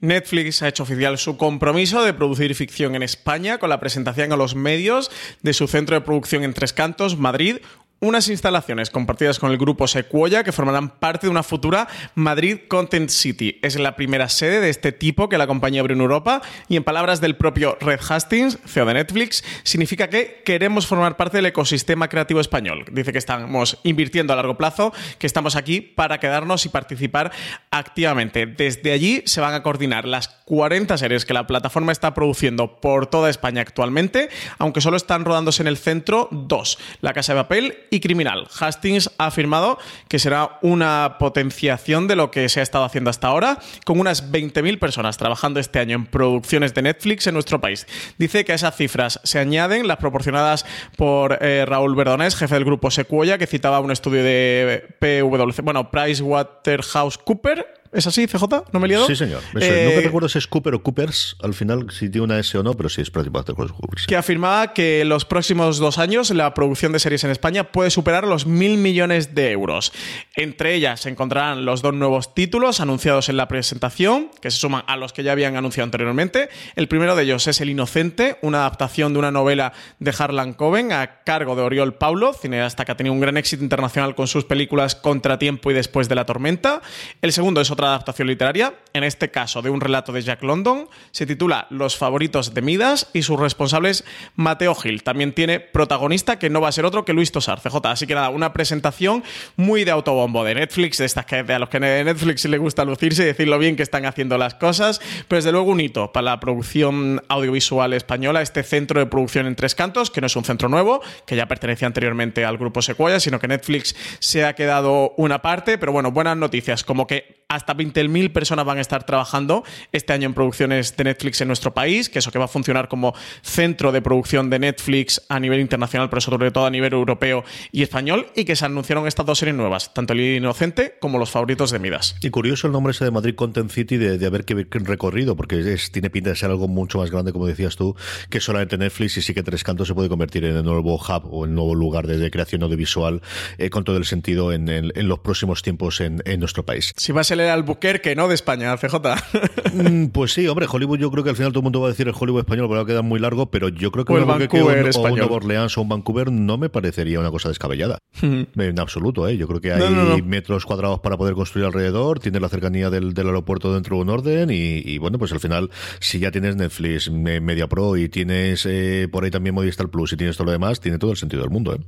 Netflix ha hecho oficial su compromiso de producir ficción en España con la presentación a los medios de su centro de producción en Tres Cantos, Madrid, unas instalaciones compartidas con el grupo Sequoia que formarán parte de una futura Madrid Content City. Es la primera sede de este tipo que la compañía abrió en Europa y en palabras del propio Red Hastings, CEO de Netflix, significa que queremos formar parte del ecosistema creativo español. Dice que estamos invirtiendo a largo plazo, que estamos aquí para quedarnos y participar activamente. Desde allí se van a coordinar las 40 series que la plataforma está produciendo por toda España actualmente, aunque solo están rodándose en el centro dos, La Casa de Papel y criminal. Hastings ha afirmado que será una potenciación de lo que se ha estado haciendo hasta ahora, con unas 20.000 personas trabajando este año en producciones de Netflix en nuestro país. Dice que a esas cifras se añaden las proporcionadas por eh, Raúl Verdonés, jefe del grupo Sequoia, que citaba un estudio de PwC, bueno, PricewaterhouseCooper, ¿Es así, CJ? ¿No me he liado? Sí, señor. Eh, Nunca recuerdo si es Cooper o Coopers, al final, si tiene una S o no, pero sí es prácticamente Coopers. Que afirmaba que en los próximos dos años la producción de series en España puede superar los mil millones de euros. Entre ellas se encontrarán los dos nuevos títulos anunciados en la presentación, que se suman a los que ya habían anunciado anteriormente. El primero de ellos es El Inocente, una adaptación de una novela de Harlan Coben a cargo de Oriol Paulo, cineasta que ha tenido un gran éxito internacional con sus películas Contratiempo y Después de la Tormenta. El segundo es otra adaptación literaria, en este caso de un relato de Jack London. Se titula Los favoritos de Midas y sus responsables Mateo Gil. También tiene protagonista que no va a ser otro que Luis Tosar, CJ. Así que nada, una presentación muy de autobombo de Netflix, de estas que a los que de Netflix le gusta lucirse y decir lo bien que están haciendo las cosas. Pero desde luego un hito para la producción audiovisual española, este centro de producción en tres cantos, que no es un centro nuevo, que ya pertenecía anteriormente al grupo Sequoia, sino que Netflix se ha quedado una parte. Pero bueno, buenas noticias, como que hasta 20.000 personas van a estar trabajando este año en producciones de Netflix en nuestro país, que eso que va a funcionar como centro de producción de Netflix a nivel internacional, pero sobre todo a nivel europeo y español, y que se anunciaron estas dos series nuevas, tanto El Inocente como Los Favoritos de Midas. Y curioso el nombre ese de Madrid Content City de, de haber que recorrido, porque es, tiene pinta de ser algo mucho más grande, como decías tú, que solamente Netflix, y sí que Tres Cantos se puede convertir en el nuevo hub o el nuevo lugar de, creación audiovisual eh, con todo el sentido en, los próximos tiempos en, nuestro país. Si va a ser el Albuquerque, ¿no? De España, CJ. <laughs> Mm, pues sí, hombre, Hollywood yo creo que al final todo el mundo va a decir el Hollywood español, pero va a quedar muy largo, pero yo creo que, o el Vancouver un, español. o un Nueva Orleans o un Vancouver no me parecería una cosa descabellada. <laughs> en absoluto, ¿eh? Yo creo que hay metros cuadrados para poder construir alrededor, tienes la cercanía del, aeropuerto dentro de un orden y, bueno, pues al final, si ya tienes Netflix, Media Pro y tienes eh, por ahí también Movistar Plus y tienes todo lo demás, tiene todo el sentido del mundo, ¿eh?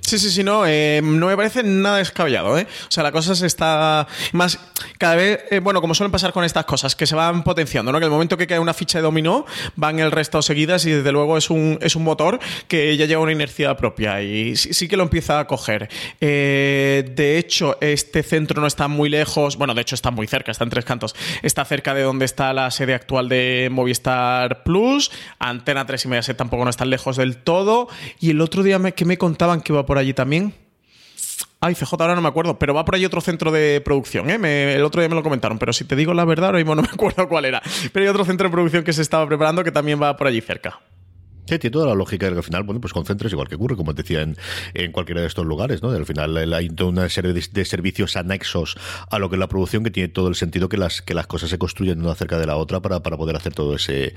Sí, sí, sí, no, eh, no me parece nada descabellado, ¿eh? O sea, la cosa se está más, cada vez, eh, bueno, como suelen pasar con estas cosas, que se van potenciando, ¿no? Que el momento que cae una ficha de dominó, van el resto seguidas y desde luego es un, es un motor que ya lleva una inercia propia y sí, que lo empieza a coger. Eh, de hecho, este centro no está muy lejos, bueno, de hecho está muy cerca, está en tres cantos, está cerca de donde está la sede actual de Movistar Plus, Antena 3 y Mediaset tampoco no están lejos del todo, y el otro día me, que me contaban que va por allí también. Ay, CJ, ahora no me acuerdo, pero va por allí otro centro de producción, ¿eh? el otro día me lo comentaron, pero si te digo la verdad, ahora mismo no me acuerdo cuál era. Pero hay otro centro de producción que se estaba preparando que también va por allí cerca. Sí, tiene toda la lógica que al final, bueno, pues concentres igual que ocurre, como te decía, en, en cualquiera de estos lugares, ¿no? Al final hay toda una serie de, servicios anexos a lo que es la producción que tiene todo el sentido que las, que las cosas se construyen una cerca de la otra para, para poder hacer todo ese,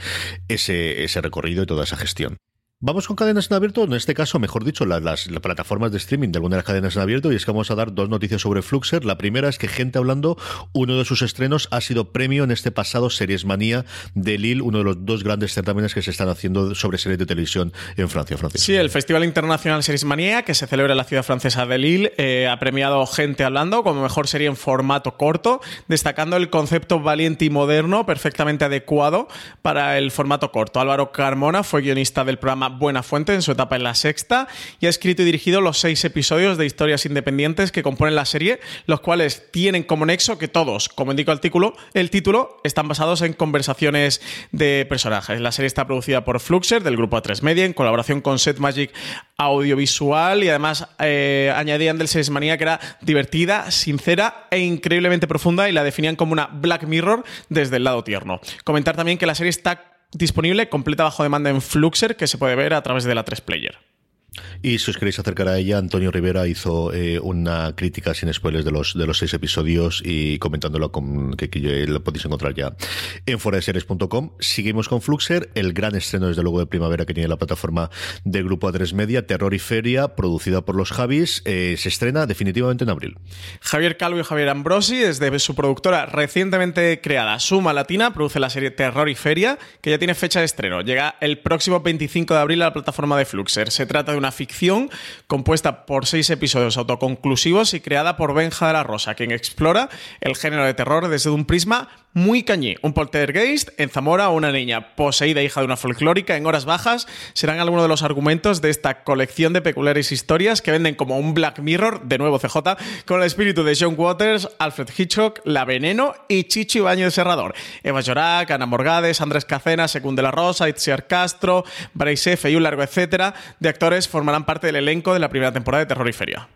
ese, ese recorrido y toda esa gestión. Vamos con cadenas en abierto, en este caso, mejor dicho, las, plataformas de streaming de algunas de las cadenas en abierto, y es que vamos a dar dos noticias sobre Fluxer. La primera es que Gente Hablando, uno de sus estrenos, ha sido premio en este pasado Series Manía de Lille, uno de los dos grandes certámenes que se están haciendo sobre series de televisión en Francia. Francia. Sí, el Festival Internacional Series Manía, que se celebra en la ciudad francesa de Lille, eh, ha premiado Gente Hablando como mejor serie en formato corto, destacando el concepto valiente y moderno, perfectamente adecuado para el formato corto. Álvaro Carmona fue guionista del programa Buena Fuente en su etapa en la sexta y ha escrito y dirigido los seis episodios de historias independientes que componen la serie, los cuales tienen como nexo que todos, como indica el título, el título están basados en conversaciones de personajes. La serie está producida por Fluxer del grupo A3 Media en colaboración con Set Magic Audiovisual y además eh, añadían del Series Manía que era divertida, sincera e increíblemente profunda y la definían como una Black Mirror desde el lado tierno. Comentar también que la serie está disponible completa bajo demanda en Fluxer que se puede ver a través de la 3 Player. Y si os queréis acercar a ella, Antonio Rivera hizo eh, una crítica sin spoilers de los, de los seis episodios y comentándolo con, que, lo podéis encontrar ya en foraseries.com. Seguimos con Fluxer, el gran estreno desde luego de primavera que tiene la plataforma del grupo A3 Media, Terror y Feria, producida por los Javis, eh, se estrena definitivamente en abril. Javier Calvo y Javier Ambrosi, desde su productora recientemente creada Suma Latina, produce la serie Terror y Feria, que ya tiene fecha de estreno. Llega el próximo 25 de abril a la plataforma de Fluxer. Se trata de una ficción compuesta por seis episodios autoconclusivos y creada por Benja de la Rosa, quien explora el género de terror desde un prisma muy cañí. Un poltergeist en Zamora o una niña poseída hija de una folclórica en horas bajas serán algunos de los argumentos de esta colección de peculiares historias que venden como un Black Mirror, de nuevo CJ, con el espíritu de John Waters, Alfred Hitchcock, La Veneno y Chichi Baño de Serrador. Eva Llorac, Ana Morgades, Andrés Cacena, Secund de la Rosa, Itziar Castro, Braisef y un largo etcétera de actores formarán parte del elenco de la primera temporada de Terror y Feria.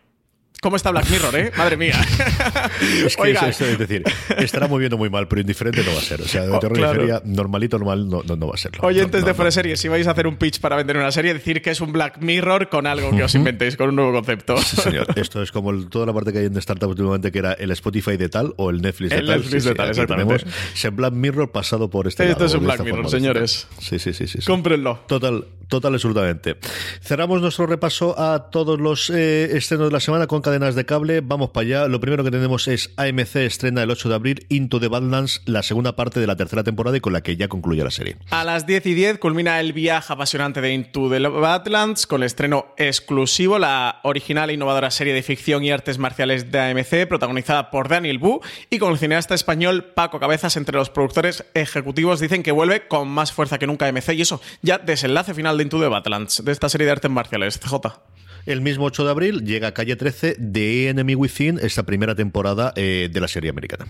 ¿Cómo está Black Mirror, eh? Madre mía. <laughs> es que es, decir, estará moviendo muy mal, pero indiferente no va a ser. O sea, de oh, terror normalito, normal, no, no, va a serlo. Oyentes de Fuera Series, si vais a hacer un pitch para vender una serie, decir que es un Black Mirror con algo que os inventéis, con un nuevo concepto. Sí, señor. <laughs> Esto es como toda la parte que hay en Startup últimamente, que era el Spotify de tal o el Netflix de el tal. Netflix de tal, exactamente. Tenemos Black Mirror pasado por este Esto es un Black Mirror, señores. Sí, sí, sí. sí, Cómprenlo. Total, total, absolutamente. Cerramos nuestro repaso a todos los eh, estrenos de la semana con cadenas de cable. Vamos para allá. Lo primero que tenemos es AMC estrena el 8 de abril Into the Badlands, la segunda parte de la tercera temporada y con la que ya concluye la serie. A las 10 y 10 culmina el viaje apasionante de Into the Badlands con el estreno exclusivo, la original e innovadora serie de ficción y artes marciales de AMC, protagonizada por Daniel Wu y con el cineasta español Paco Cabezas entre los productores ejecutivos. Dicen que vuelve con más fuerza que nunca AMC y eso ya desenlace final de Into the Badlands, de esta serie de artes marciales. CJ. El mismo 8 de abril llega a Calle 13 de Enemy Within, esta primera temporada eh, de la serie americana.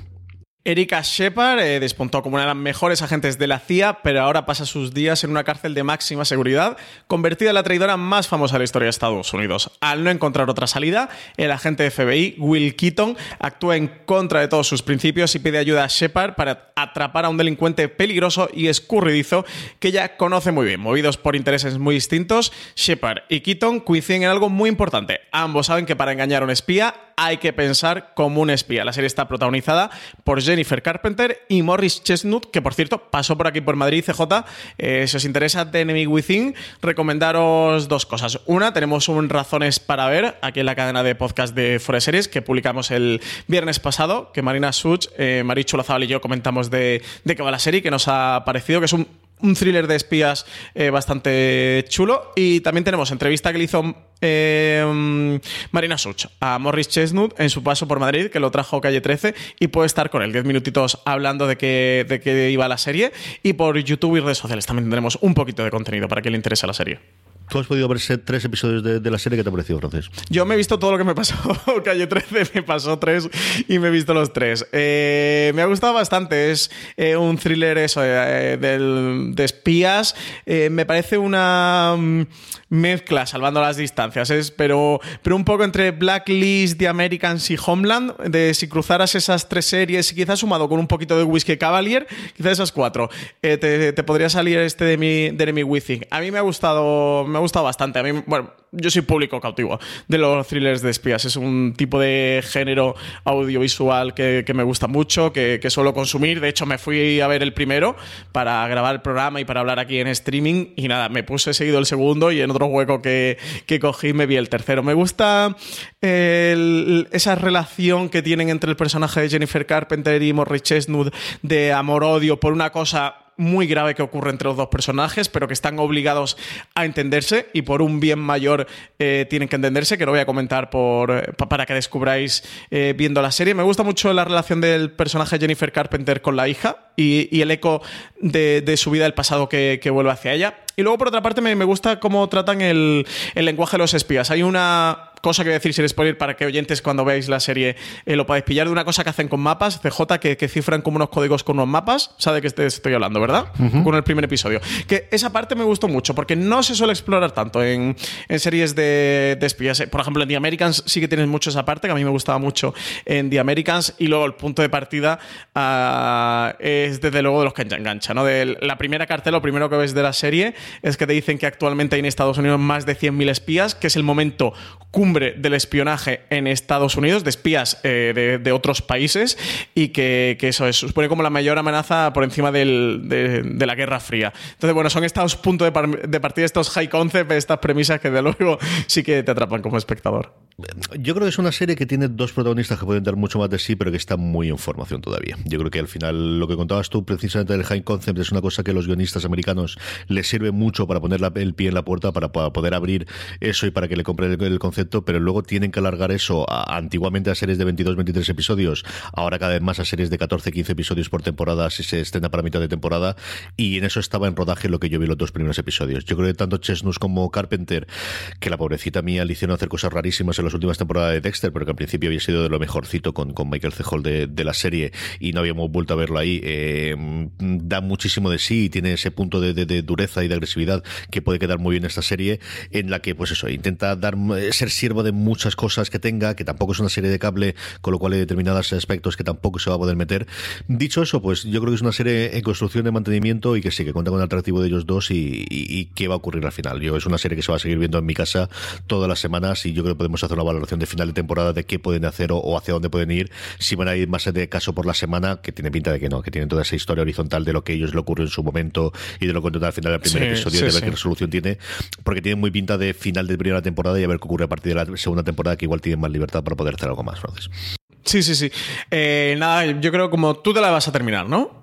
Erika Shepard eh, despuntó como una de las mejores agentes de la CIA, pero ahora pasa sus días en una cárcel de máxima seguridad, convertida en la traidora más famosa de la historia de Estados Unidos. Al no encontrar otra salida, el agente de FBI, Will Keaton, actúa en contra de todos sus principios y pide ayuda a Shepard para atrapar a un delincuente peligroso y escurridizo que ella conoce muy bien. Movidos por intereses muy distintos, Shepard y Keaton coinciden en algo muy importante. Ambos saben que para engañar a un espía hay que pensar como un espía. La serie está protagonizada por Jennifer Carpenter y Morris Chestnut, que por cierto pasó por aquí por Madrid CJ. Eh, si os interesa The Enemy Within, recomendaros dos cosas. Una, tenemos un Razones para ver aquí en la cadena de podcast de Forest Series que publicamos el viernes pasado, que Marina Such, eh, Marichu y yo comentamos de, de qué va la serie, que nos ha parecido que es un un thriller de espías eh, bastante chulo. Y también tenemos entrevista que le hizo eh, Marina Such a Morris Chestnut en su paso por Madrid, que lo trajo Calle 13, y puede estar con él 10 minutitos hablando de qué, de qué iba la serie. Y por YouTube y redes sociales también tendremos un poquito de contenido para que le interese la serie. Tú has podido ver tres episodios de, la serie. ¿Qué te ha parecido, Francis? Yo me he visto todo lo que me pasó. <laughs> Calle 13 me pasó tres y me he visto los tres. Eh, me ha gustado bastante. Es eh, un thriller eso, eh, de espías. me parece una mm, mezcla, salvando las distancias. Es, pero, pero un poco entre Blacklist, The Americans y Homeland. De si cruzaras esas tres series y quizás sumado con un poquito de Whiskey Cavalier, quizás esas cuatro, te, podría salir este de mi, de mi. A mí me ha gustado gustado bastante. A mí, bueno, yo soy público cautivo de los thrillers de espías. Es un tipo de género audiovisual que, me gusta mucho, que, suelo consumir. De hecho, me fui a ver el primero para grabar el programa y para hablar aquí en streaming. Y nada, me puse seguido el segundo y en otro hueco que, cogí me vi el tercero. Me gusta esa relación que tienen entre el personaje de Jennifer Carpenter y Morris Chestnut de amor-odio por una cosa muy grave que ocurre entre los dos personajes, pero que están obligados a entenderse y por un bien mayor eh, tienen que entenderse, que lo voy a comentar por, eh, para que descubráis eh, viendo la serie. Me gusta mucho la relación del personaje Jennifer Carpenter con la hija y, el eco de, su vida del pasado que, vuelve hacia ella. Y luego, por otra parte, me, gusta cómo tratan el, el lenguaje de los espías. Hay una cosa que voy a decir sin spoiler para que oyentes cuando veáis la serie eh, lo podáis pillar de una cosa que hacen con mapas, CJ, que, que cifran como unos códigos con unos mapas. Sabe de qué estoy hablando, ¿verdad? Con el primer episodio. Que esa parte me gustó mucho porque no se suele explorar tanto en, series de, espías. Por ejemplo, en The Americans sí que tienes mucho esa parte, que a mí me gustaba mucho en The Americans. Y luego el punto de partida uh, es desde luego de los que engancha, ¿no? De la primera cartel, lo primero que ves de la serie es que te dicen que actualmente hay en Estados Unidos más de 100.000 espías, que es el momento cumbre del espionaje en Estados Unidos, de espías eh, de, otros países, y que, eso es, supone como la mayor amenaza por encima de, la Guerra Fría. Entonces, bueno, son estos puntos de, de partida, estos high concept, estas premisas que de luego sí que te atrapan como espectador. Yo creo que es una serie que tiene dos protagonistas que pueden dar mucho más de sí, pero que está muy en formación todavía. Yo creo que al final lo que contabas tú precisamente del high concept es una cosa que a los guionistas americanos les sirve mucho para poner el pie en la puerta, para, poder abrir eso y para que le compren el, concepto, pero luego tienen que alargar eso antiguamente a series de 22, 23 episodios, ahora cada vez más a series de 14, 15 episodios por temporada si se estrena para mitad de temporada y en eso estaba en rodaje lo que yo vi los dos primeros episodios. Yo creo que tanto Chesnus como Carpenter, que la pobrecita mía le hicieron hacer cosas rarísimas las últimas temporadas de Dexter, pero que al principio había sido de lo mejorcito con, con Michael C. Hall de, la serie y no habíamos vuelto a verlo ahí, eh, da muchísimo de sí y tiene ese punto de, dureza y de agresividad que puede quedar muy bien esta serie, en la que, pues eso, intenta dar ser reserva de muchas cosas que tenga, que tampoco es una serie de cable, con lo cual hay determinados aspectos que tampoco se va a poder meter. Dicho eso, pues yo creo que es una serie en construcción de mantenimiento y que sí, que cuenta con el atractivo de ellos dos y, y, qué va a ocurrir al final. Yo es una serie que se va a seguir viendo en mi casa todas las semanas y yo creo que podemos hacer una valoración de final de temporada de qué pueden hacer o, hacia dónde pueden ir, si van a ir más de caso por la semana, que tiene pinta de que no, que tienen toda esa historia horizontal de lo que ellos le ocurrió en su momento y de lo que al final del primer episodio de ver qué resolución tiene, porque tiene muy pinta de final de primera temporada y a ver qué ocurre a partir de la segunda temporada, que igual tienen más libertad para poder hacer algo más, Francis. Sí, sí, sí. Eh, nada, yo creo como tú te la vas a terminar, ¿no?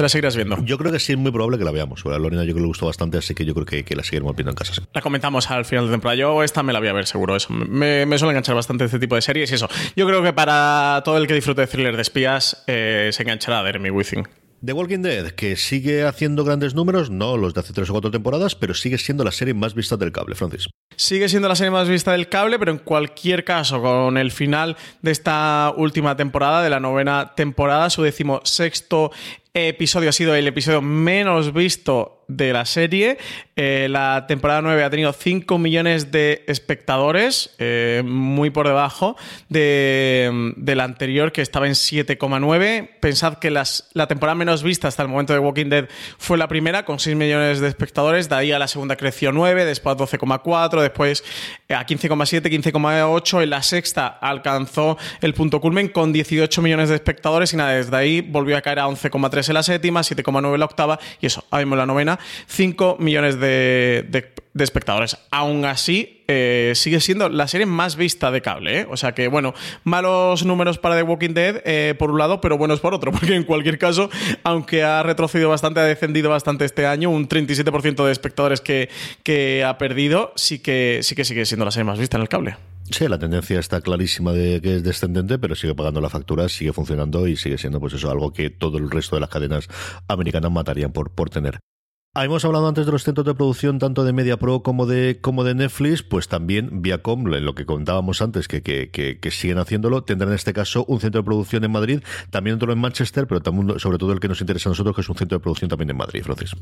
Te la seguirás viendo. Yo creo que sí es muy probable que la veamos. A Lorena yo creo que le gustó bastante, así que yo creo que, la seguiremos viendo en casa. La comentamos al final de temporada. Yo esta me la voy a ver seguro. Eso. Me, me suele enganchar bastante este tipo de series y eso. Yo creo que para todo el que disfrute de thriller de espías eh, se enganchará a ver mi Within. The Walking Dead, que sigue haciendo grandes números, no los de hace tres o cuatro temporadas, pero sigue siendo la serie más vista del cable, Francis. Sigue siendo la serie más vista del cable, pero en cualquier caso, con el final de esta última temporada, de la novena temporada, su decimosexto episodio ha sido el episodio menos visto de la serie. Eh, la temporada 9 ha tenido 5 millones de espectadores, eh, muy por debajo de, la anterior, que estaba en 7,9. Pensad que la temporada menos vista hasta el momento de Walking Dead fue la primera, con 6 millones de espectadores. De ahí a la segunda creció 9, después 12,4, después eh, a 15,7, 15,8. En la sexta alcanzó el punto culmen con 18 millones de espectadores y nada, desde ahí volvió a caer a 11,3 en la séptima, 7,9 en la octava y eso, ahora mismo la novena, 5 millones de, espectadores. Aún así, eh, sigue siendo la serie más vista de cable. ¿eh? O sea que, bueno, malos números para The Walking Dead eh, por un lado, pero buenos por otro, <laughs> porque en cualquier caso, aunque ha retrocedido bastante, ha descendido bastante este año, un 37% de espectadores que, que ha perdido, sí que, sí que sigue siendo la serie más vista en el cable. Sí, la tendencia está clarísima de que es descendente, pero sigue pagando la factura, sigue funcionando y sigue siendo pues eso algo que todo el resto de las cadenas americanas matarían por, por tener. Hemos hablado antes de los centros de producción tanto de MediaPro como de, como de Netflix, pues también Viacom, lo que contábamos antes, que, que, que, siguen haciéndolo, tendrán en este caso un centro de producción en Madrid, también otro en Manchester, pero también, sobre todo el que nos interesa a nosotros, que es un centro de producción también en Madrid, Francis.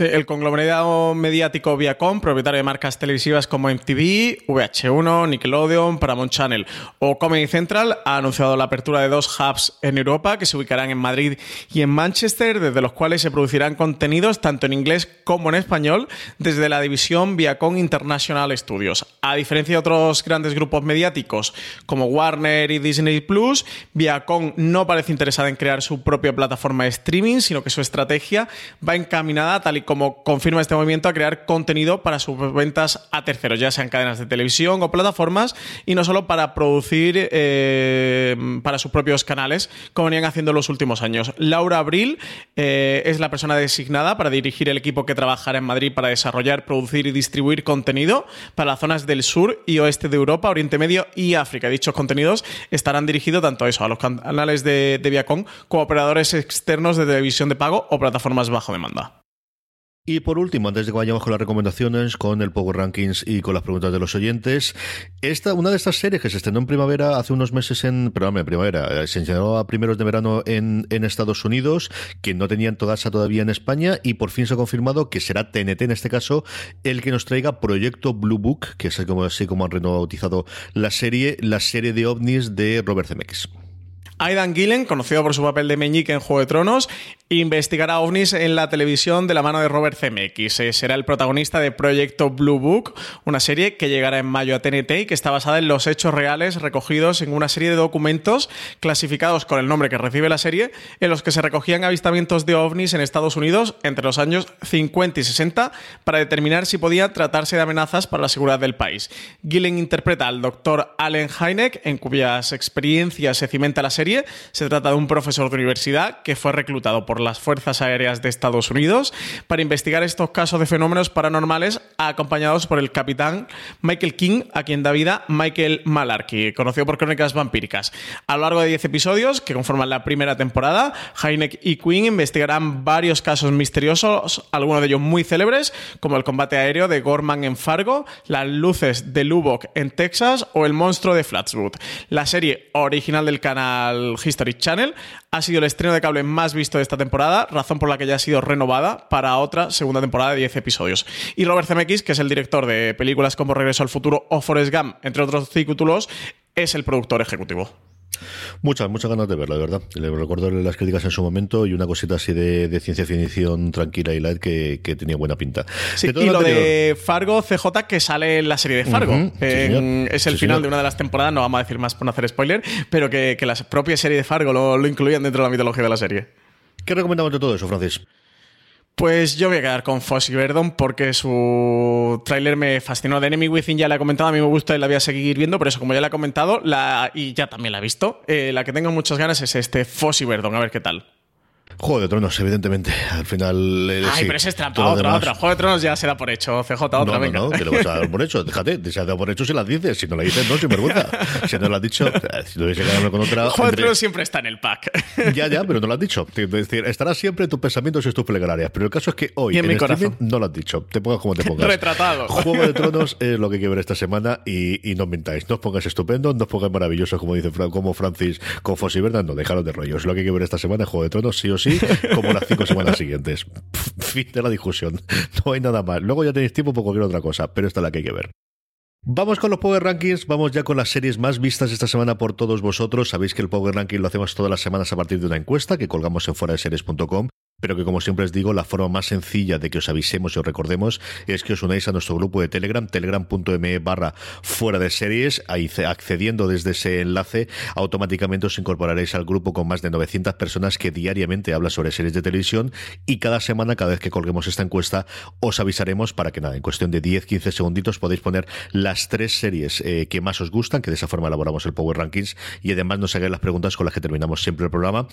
El conglomerado mediático Viacom, propietario de marcas televisivas como MTV, VH1, Nickelodeon, Paramount Channel o Comedy Central, ha anunciado la apertura de dos hubs en Europa que se ubicarán en Madrid y en Manchester, desde los cuales se producirán contenidos tanto en inglés como en español desde la división Viacom International Studios. A diferencia de otros grandes grupos mediáticos como Warner y Disney Plus, Viacom no parece interesada en crear su propia plataforma de streaming, sino que su estrategia va encaminada, tal y como confirma este movimiento, a crear contenido para sus ventas a terceros, ya sean cadenas de televisión o plataformas, y no solo para producir eh, para sus propios canales, como venían haciendo en los últimos años. Laura Abril eh, es la persona designada para dirigir el equipo que trabajará en Madrid para desarrollar, producir y distribuir contenido para las zonas del sur y oeste de Europa, Oriente Medio y África. Dichos contenidos estarán dirigidos tanto a eso, a los canales de, de Viacom, como a operadores externos de televisión de pago o plataformas bajo demanda. Y por último, antes de que vayamos con las recomendaciones, con el Power Rankings y con las preguntas de los oyentes, esta, una de estas series que se estrenó en primavera hace unos meses en, perdón, en primavera, eh, se estrenó a primeros de verano en, Estados Unidos, que no tenían toda esa todavía en España, y por fin se ha confirmado que será TNT en este caso el que nos traiga Proyecto Blue Book, que es como, así como han rebautizado la serie, la serie de ovnis de Robert Zemeckis. Aidan Gillen, conocido por su papel de Meñique en Juego de Tronos, investigará ovnis en la televisión de la mano de Robert Zemeckis. Eh, será el protagonista de Proyecto Blue Book, una serie que llegará en mayo a TNT y que está basada en los hechos reales recogidos en una serie de documentos clasificados con el nombre que recibe la serie, en los que se recogían avistamientos de ovnis en Estados Unidos entre los años 50 y 60 para determinar si podía tratarse de amenazas para la seguridad del país. Gillen interpreta al doctor Allen Hynek, en cuyas experiencias se cimenta la serie se trata de un profesor de universidad que fue reclutado por las Fuerzas Aéreas de Estados Unidos para investigar estos casos de fenómenos paranormales acompañados por el capitán Michael King, a quien da vida Michael Malarkey, conocido por crónicas vampíricas. A lo largo de 10 episodios que conforman la primera temporada, Heineck y Quinn investigarán varios casos misteriosos, algunos de ellos muy célebres, como el combate aéreo de Gorman en Fargo, las luces de Lubbock en Texas o el monstruo de Flatswood. La serie original del canal History Channel. Ha sido el estreno de cable más visto de esta temporada, razón por la que ya ha sido renovada para otra segunda temporada de 10 episodios. Y Robert Zemeckis, que es el director de películas como Regreso al Futuro o Forrest Gump, entre otros títulos, es el productor ejecutivo. Muchas, muchas ganas de verlo, de verdad. Le recuerdo las críticas en su momento y una cosita así de, ciencia ficción tranquila y light que, tenía buena pinta. Sí, y lo, de Fargo CJ que sale en la serie de Fargo. es el final de una de las temporadas, no vamos a decir más por no hacer spoiler, pero que, la propia serie de Fargo lo, lo incluían dentro de la mitología de la serie. ¿Qué recomendamos de todo eso, Francis? Pues yo voy a quedar con Fossy Verdon porque su tráiler me fascinó. De Enemy Within ya la he comentado, a mí me gusta y la voy a seguir viendo, pero eso, como ya la he comentado, la, y ya también la he visto, eh, la que tengo muchas ganas es este Fossy Verdon, a ver qué tal. Juego de Tronos, evidentemente. Al final. Eh, Ay, pero ese es trampa. Otra, otra. Juego de Tronos ya se da por hecho. CJ, otra, no, venga. No, no, que lo vas a dar por hecho. <laughs> Déjate, se ha dado por hecho si las dices. Si no la dices, no, sin vergüenza. Si no lo has dicho, eh, si no hubiese quedado con otra. Juego de Tronos siempre está en el pack. <laughs> Ya, ya, pero no lo has dicho. Es decir, estará siempre en tus pensamientos y tus plegarias. Pero el caso es que hoy, en, en corazón. no lo has dicho. Te pongas como te <laughs> pongas. Retratado. Juego de Tronos es lo que hay que ver esta semana y, y no mintáis. No os pongáis estupendos, no os pongáis maravillosos, como dice como Francis con Fossi Verdad. No, dejaros de rollos. Lo que hay que ver esta semana es Juego de Tronos, sí o sí, como las cinco semanas siguientes. <laughs> Fin de la discusión. No hay nada más. Luego ya tenéis tiempo para cualquier otra cosa, pero esta es la que hay que ver. Vamos con los Power Rankings, vamos ya con las series más vistas esta semana por todos vosotros. Sabéis que el Power Ranking lo hacemos todas las semanas a partir de una encuesta que colgamos en fuera de series.com pero que como siempre os digo, la forma más sencilla de que os avisemos y os recordemos es que os unáis a nuestro grupo de Telegram, telegram.me barra fuera de series, accediendo desde ese enlace, automáticamente os incorporaréis al grupo con más de 900 personas que diariamente habla sobre series de televisión y cada semana, cada vez que colguemos esta encuesta, os avisaremos para que nada, en cuestión de 10-15 segunditos podéis poner las tres series eh, que más os gustan, que de esa forma elaboramos el Power Rankings y además nos hagáis las preguntas con las que terminamos siempre el programa.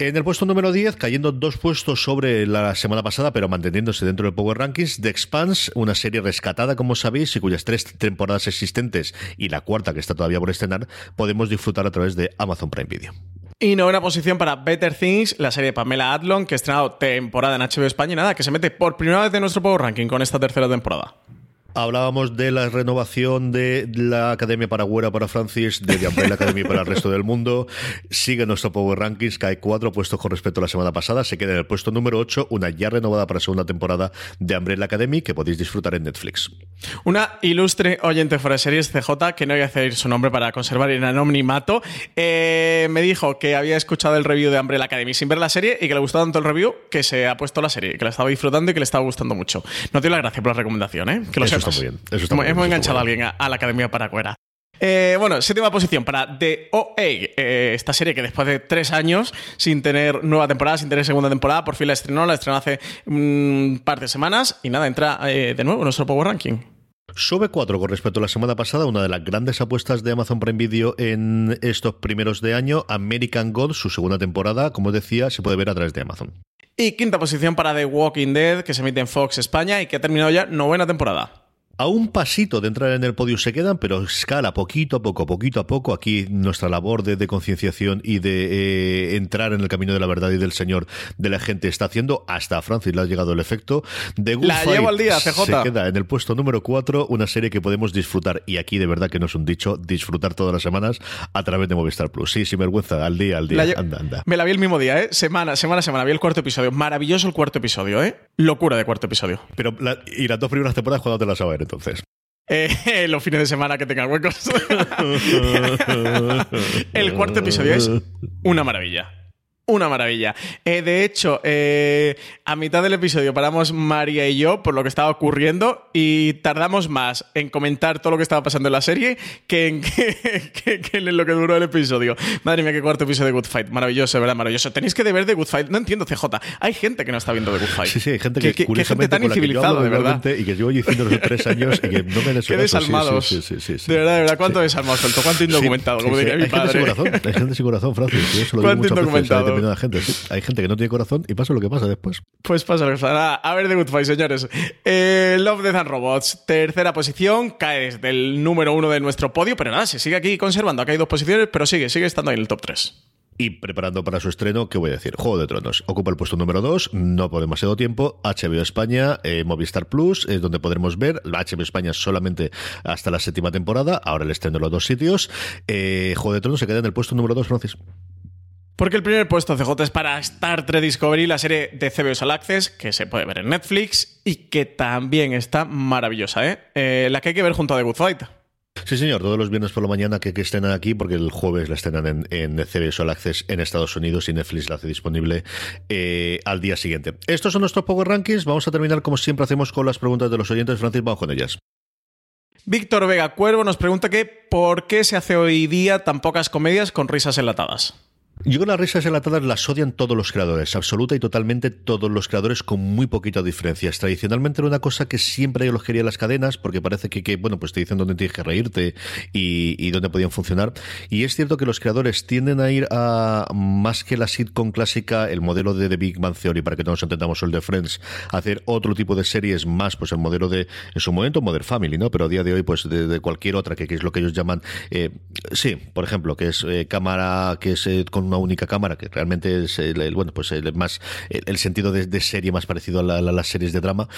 En el puesto número 10, cayendo dos puestos sobre la semana pasada, pero manteniéndose dentro del Power Rankings, The Expanse, una serie rescatada, como sabéis, y cuyas tres temporadas existentes y la cuarta que está todavía por estrenar, podemos disfrutar a través de Amazon Prime Video. Y novena posición para Better Things, la serie de Pamela Adlon, que ha estrenado temporada en HBO España y nada, que se mete por primera vez en nuestro Power Ranking con esta tercera temporada. Hablábamos de la renovación de la Academia para Paraguera para Francis, de The Umbrella Academy para el resto del mundo. Sigue nuestro Power Rankings, cae cuatro puestos con respecto a la semana pasada. Se queda en el puesto número 8, una ya renovada para segunda temporada de Umbrella Academy que podéis disfrutar en Netflix. Una ilustre oyente fuera de series CJ, que no voy a hacer su nombre para conservar el anonimato, eh, me dijo que había escuchado el review de Umbrella Academy sin ver la serie y que le gustó tanto el review que se ha puesto la serie, que la estaba disfrutando y que le estaba gustando mucho. No te doy la gracia por la recomendación, ¿eh? Que lo está muy bien. Eso está hemos, enganchado a alguien a, la Academia Paracuera. Eh, bueno, séptima posición para The OA, eh, esta serie que después de tres años sin tener nueva temporada, sin tener segunda temporada, por fin la estrenó, la estrenó hace un par de semanas y nada, entra eh, de nuevo en nuestro Power Ranking. Sube 4 con respecto a la semana pasada, una de las grandes apuestas de Amazon Prime Video en estos primeros de año, American God, su segunda temporada, como decía, se puede ver a través de Amazon. Y quinta posición para The Walking Dead, que se emite en Fox España y que ha terminado ya novena temporada. A un pasito de entrar en el podio se quedan, pero escala poquito a poco, poquito a poco. Aquí nuestra labor de, concienciación y de eh, entrar en el camino de la verdad y del Señor de la gente está haciendo. Hasta a Francis le ha llegado el efecto. de la llevo al día, CJ. Se queda en el puesto número 4, una serie que podemos disfrutar, y aquí de verdad que no es un dicho, disfrutar todas las semanas a través de Movistar Plus. Sí, sin vergüenza, al día, al día. anda, anda. Me la vi el mismo día, ¿eh? Semana, semana, semana. Vi el cuarto episodio. Maravilloso el cuarto episodio, ¿eh? Locura de cuarto episodio. Pero, y las dos primeras temporadas, ¿cuándo te las ver entonces? Eh, <laughs> los fines de semana que tengan huecos. <laughs> el cuarto episodio es una maravilla. Una maravilla. Eh, de hecho, eh, a mitad del episodio paramos María y yo por lo que estaba ocurriendo y tardamos más en comentar todo lo que estaba pasando en la serie que en, <laughs> en lo que duró el episodio. Madre mía, qué cuarto episodio de Good Fight. Maravilloso, ¿verdad? Maravilloso. Tenéis que ver de Good Fight. No entiendo, CJ. Hay gente que no está viendo The Good Fight. Sí, sí, hay gente que, que, que gente tan incivilizada, de verdad. Y que llevo diciendo los tres años y que no me les <laughs> Qué desalmados. Sí, sí, sí, de verdad, de verdad. ¿Cuánto desalmados suelto? ¿Cuánto indocumentado? como diría mi padre. Hay gente sin corazón, hay gente sin corazón, Francis. Eso lo ¿Cuánto indocumentado? Gente. Hay gente que no tiene corazón y pasa lo que pasa después. Pues pasa lo que pasa. A ver, The Good Fight, señores. Eh, Love, Death and Robots, tercera posición, cae desde el número uno de nuestro podio, pero nada, se sigue aquí conservando. Acá hay dos posiciones, pero sigue, sigue estando ahí en el top 3. Y preparando para su estreno, ¿qué voy a decir? Juego de Tronos. Ocupa el puesto número 2, no por demasiado tiempo. HBO España, eh, Movistar Plus, es donde podremos ver. HBO España solamente hasta la séptima temporada. Ahora el estreno de los dos sitios. Eh, Juego de Tronos se queda en el puesto número 2, Francis. Porque el primer puesto CJ es para Star Trek Discovery, la serie de CBS All Access, que se puede ver en Netflix y que también está maravillosa, ¿eh? eh la que hay que ver junto a The Good Fight. Sí, señor, todos los viernes por la mañana que, que estrenan aquí, porque el jueves la estrenan en, en CBS All Access en Estados Unidos y Netflix la hace disponible eh, al día siguiente. Estos son nuestros Power Rankings. Vamos a terminar, como siempre hacemos, con las preguntas de los oyentes. Francis, vamos con ellas. Víctor Vega Cuervo nos pregunta que ¿por qué se hace hoy día tan pocas comedias con risas enlatadas? Yo creo que las risas enlatadas las odian todos los creadores, absoluta y totalmente todos los creadores con muy poquita diferencias. Tradicionalmente era una cosa que siempre los quería las cadenas porque parece que, que, bueno, pues te dicen dónde tienes que reírte y, y, dónde podían funcionar. Y es cierto que los creadores tienden a ir a más que la sitcom clásica, el modelo de The Big Man Theory, para que no nos entendamos, el de Friends, hacer otro tipo de series más, pues el modelo de, en su momento, Modern Family, ¿no? Pero a día de hoy, pues de, de cualquier otra, que, que, es lo que ellos llaman, eh, sí, por ejemplo, que es eh, cámara, que es eh, con una única cámara, que realmente es el, bueno, pues el más el, sentido de, serie más parecido a, la, las series de drama.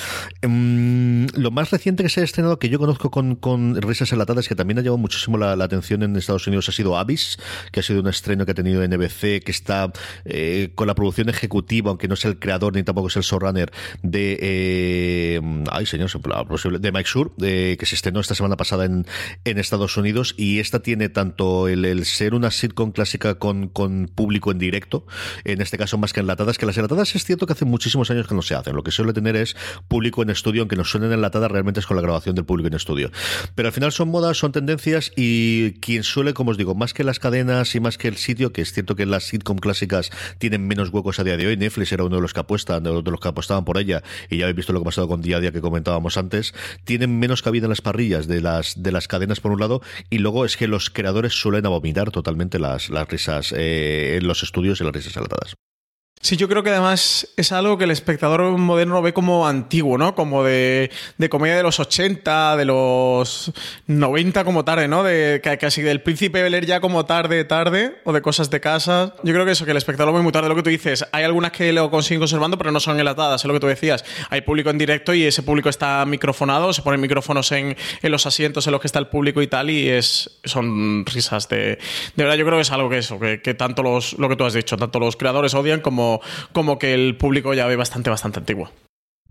Um, lo más reciente que se ha estrenado que yo conozco con, con risas enlatadas, que también ha llevado muchísimo la, atención en Estados Unidos, ha sido Abyss, que ha sido un estreno que ha tenido NBC, que está eh, con la producción ejecutiva, aunque no es el creador ni tampoco es el showrunner de eh, ay señor, de Mike Shure, de, que se estrenó esta semana pasada en, Estados Unidos, y esta tiene tanto el, ser una sitcom clásica con público en directo, en este caso más que enlatadas, que las enlatadas es cierto que hace muchísimos años que no se hacen, lo que suele tener es público en estudio, aunque nos suenen enlatadas realmente es con la grabación del público en estudio. Pero al final son modas, son tendencias y quien suele, como os digo, más que las cadenas y más que el sitio, que es cierto que las sitcom clásicas tienen menos huecos a día de hoy, Netflix era uno de los que apuestan, de los que apostaban por ella, y ya habéis visto lo que ha pasado con día a día que comentábamos antes, tienen menos cabida en las parrillas de las, de las cadenas por un lado, y luego es que los creadores suelen abominar totalmente las, las risas eh, en los estudios y las risas saltadas. Sí, yo creo que además es algo que el espectador moderno ve como antiguo, ¿no? Como de, de comedia de los 80, de los 90 como tarde, ¿no? De casi del príncipe Bel ya como tarde, tarde, o de cosas de casa. Yo creo que eso, que el espectador ve muy tarde, lo que tú dices. Hay algunas que lo consiguen conservando, pero no son enlatadas, es lo que tú decías. Hay público en directo y ese público está microfonado, se ponen micrófonos en, en los asientos en los que está el público y tal, y es son risas de... De verdad, yo creo que es algo que eso, que, que tanto los, lo que tú has dicho, tanto los creadores odian como como, que el público ya ve bastante, bastante antiguo.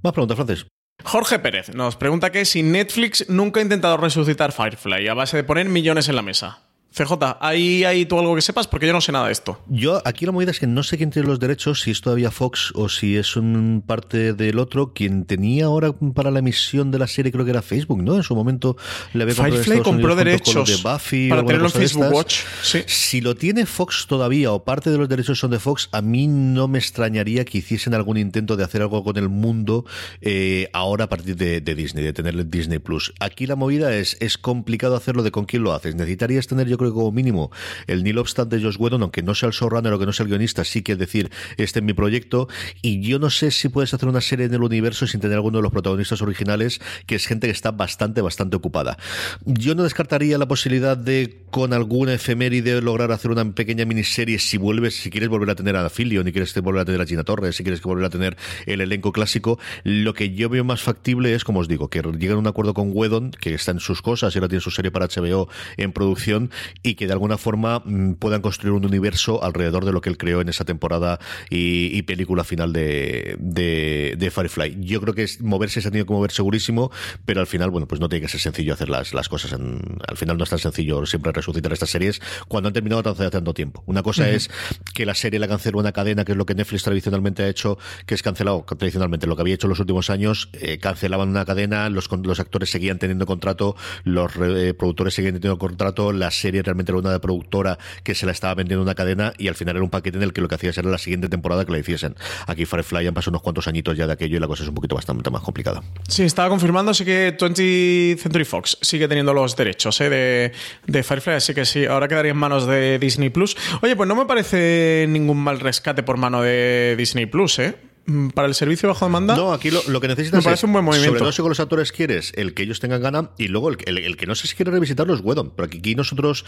Más preguntas, Francis. Jorge Pérez nos pregunta que si Netflix nunca ha intentado resucitar Firefly a base de poner millones en la mesa. CJ, ¿hay, ¿hay tú algo que sepas? Porque yo no sé nada de esto. Yo, aquí la movida es que no sé quién tiene los derechos, si es todavía Fox o si es un parte del otro. Quien tenía ahora para la emisión de la serie creo que era Facebook, ¿no? En su momento le había comprado Firefly compró derechos de Buffy para tenerlo en Facebook Watch. Sí. Si lo tiene Fox todavía o parte de los derechos son de Fox, a mí no me extrañaría que hiciesen algún intento de hacer algo con el mundo eh, ahora a partir de, de, Disney, de tenerle Disney Plus. Aquí la movida es, es complicado hacerlo de con quién lo haces. Necesitarías tener, yo creo como mínimo el Neil Obstant de Josh Whedon, aunque no sea el showrunner o que no sea el guionista, sí que es decir, este es mi proyecto. Y yo no sé si puedes hacer una serie en el universo sin tener alguno de los protagonistas originales, que es gente que está bastante, bastante ocupada. Yo no descartaría la posibilidad de, con alguna efeméride, lograr hacer una pequeña miniserie si vuelves, si quieres volver a tener a Filio, ni quieres volver a tener a Gina Torres, si quieres volver a tener el elenco clásico. Lo que yo veo más factible es, como os digo, que lleguen a un acuerdo con Whedon, que está en sus cosas y ahora tiene su serie para HBO en producción, y que de alguna forma mmm, puedan construir un universo alrededor de lo que él creó en esa temporada y, y película final de, de, de, Firefly. Yo creo que es, moverse se ha tenido que mover segurísimo, pero al final, bueno, pues no tiene que ser sencillo hacer las, las cosas. En, al final no es tan sencillo siempre resucitar estas series cuando han terminado hace tanto tiempo. Una cosa uh -huh. es que la serie la canceló una cadena, que es lo que Netflix tradicionalmente ha hecho, que es cancelado tradicionalmente lo que había hecho en los últimos años, eh, cancelaban una cadena, los, los actores seguían teniendo contrato, los eh, productores seguían teniendo contrato, la serie realmente era una productora que se la estaba vendiendo una cadena y al final era un paquete en el que lo que hacías era la siguiente temporada que la hiciesen. Aquí Firefly han pasado unos cuantos añitos ya de aquello y la cosa es un poquito bastante más complicada. Sí, estaba confirmando, sí que 20th Century Fox sigue teniendo los derechos ¿eh? de, de Firefly, así que sí, ahora quedaría en manos de Disney Plus. Oye, pues no me parece ningún mal rescate por mano de Disney Plus, ¿eh? Mm, para el servicio bajo demanda. No, aquí lo, lo que necesitas Me parece es, un buen movimiento. sobre todo si con los actores quieres el que ellos tengan gana y luego el, el- el que no sé si quiere revisitarlo es Whedon. Porque aquí nosotros,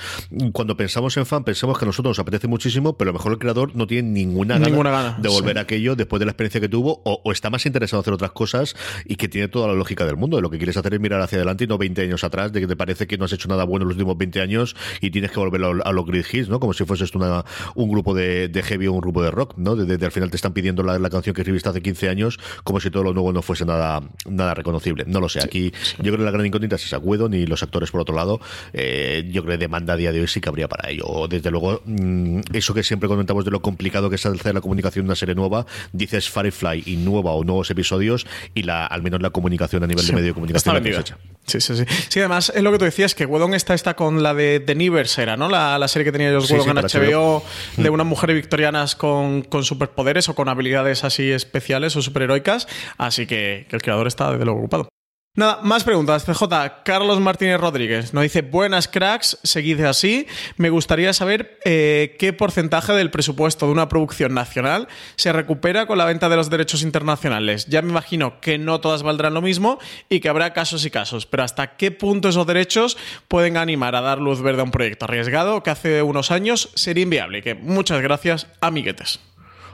cuando pensamos en fan, pensamos que a nosotros nos apetece muchísimo, pero a lo mejor el creador no tiene ninguna gana, Ninguna gana, de volver sí. a aquello después de la experiencia que tuvo o, o está más interesado en hacer otras cosas y que tiene toda la lógica del mundo. Lo que quieres hacer es mirar hacia adelante y no 20 años atrás, de que te parece que no has hecho nada bueno en los últimos 20 años y tienes que volver a, a los Grid Hits, ¿no? Como si fueses una, un grupo de, de heavy o un grupo de rock, ¿no? Desde al final te están pidiendo la, la canción que escribiste hace 15 años como si todo lo nuevo no fuese nada, nada reconocible. No lo sé. Aquí yo creo que la gran incógnita es esa Whedon y los actores por otro lado. eh, yo creo que demanda a día de hoy sí que habría para ello. O, Desde luego, mm, eso que siempre comentamos de lo complicado que es hacer la comunicación de una serie nueva, dices Firefly y nueva o nuevos episodios y la al menos la comunicación a nivel de medio de comunicación Está la hecha. Sí, sí, sí. Sí, además es lo que tú decías, que Wedon está, está con la de The Neighbors, era, ¿no? La, la serie que tenía ellos Wedon en HBO, HBO. de unas mujeres victorianas con, con superpoderes o con habilidades así especiales o superheroicas. Así que, el creador está desde luego ocupado. Nada, más preguntas. CJ, Carlos Martínez Rodríguez nos dice: Buenas cracks, seguid así. Me gustaría saber eh, qué porcentaje del presupuesto de una producción nacional se recupera con la venta de los derechos internacionales. Ya me imagino que no todas valdrán lo mismo y que habrá casos y casos, pero ¿hasta qué punto esos derechos pueden animar a dar luz verde a un proyecto arriesgado que hace unos años sería inviable? Que muchas gracias, amiguetes.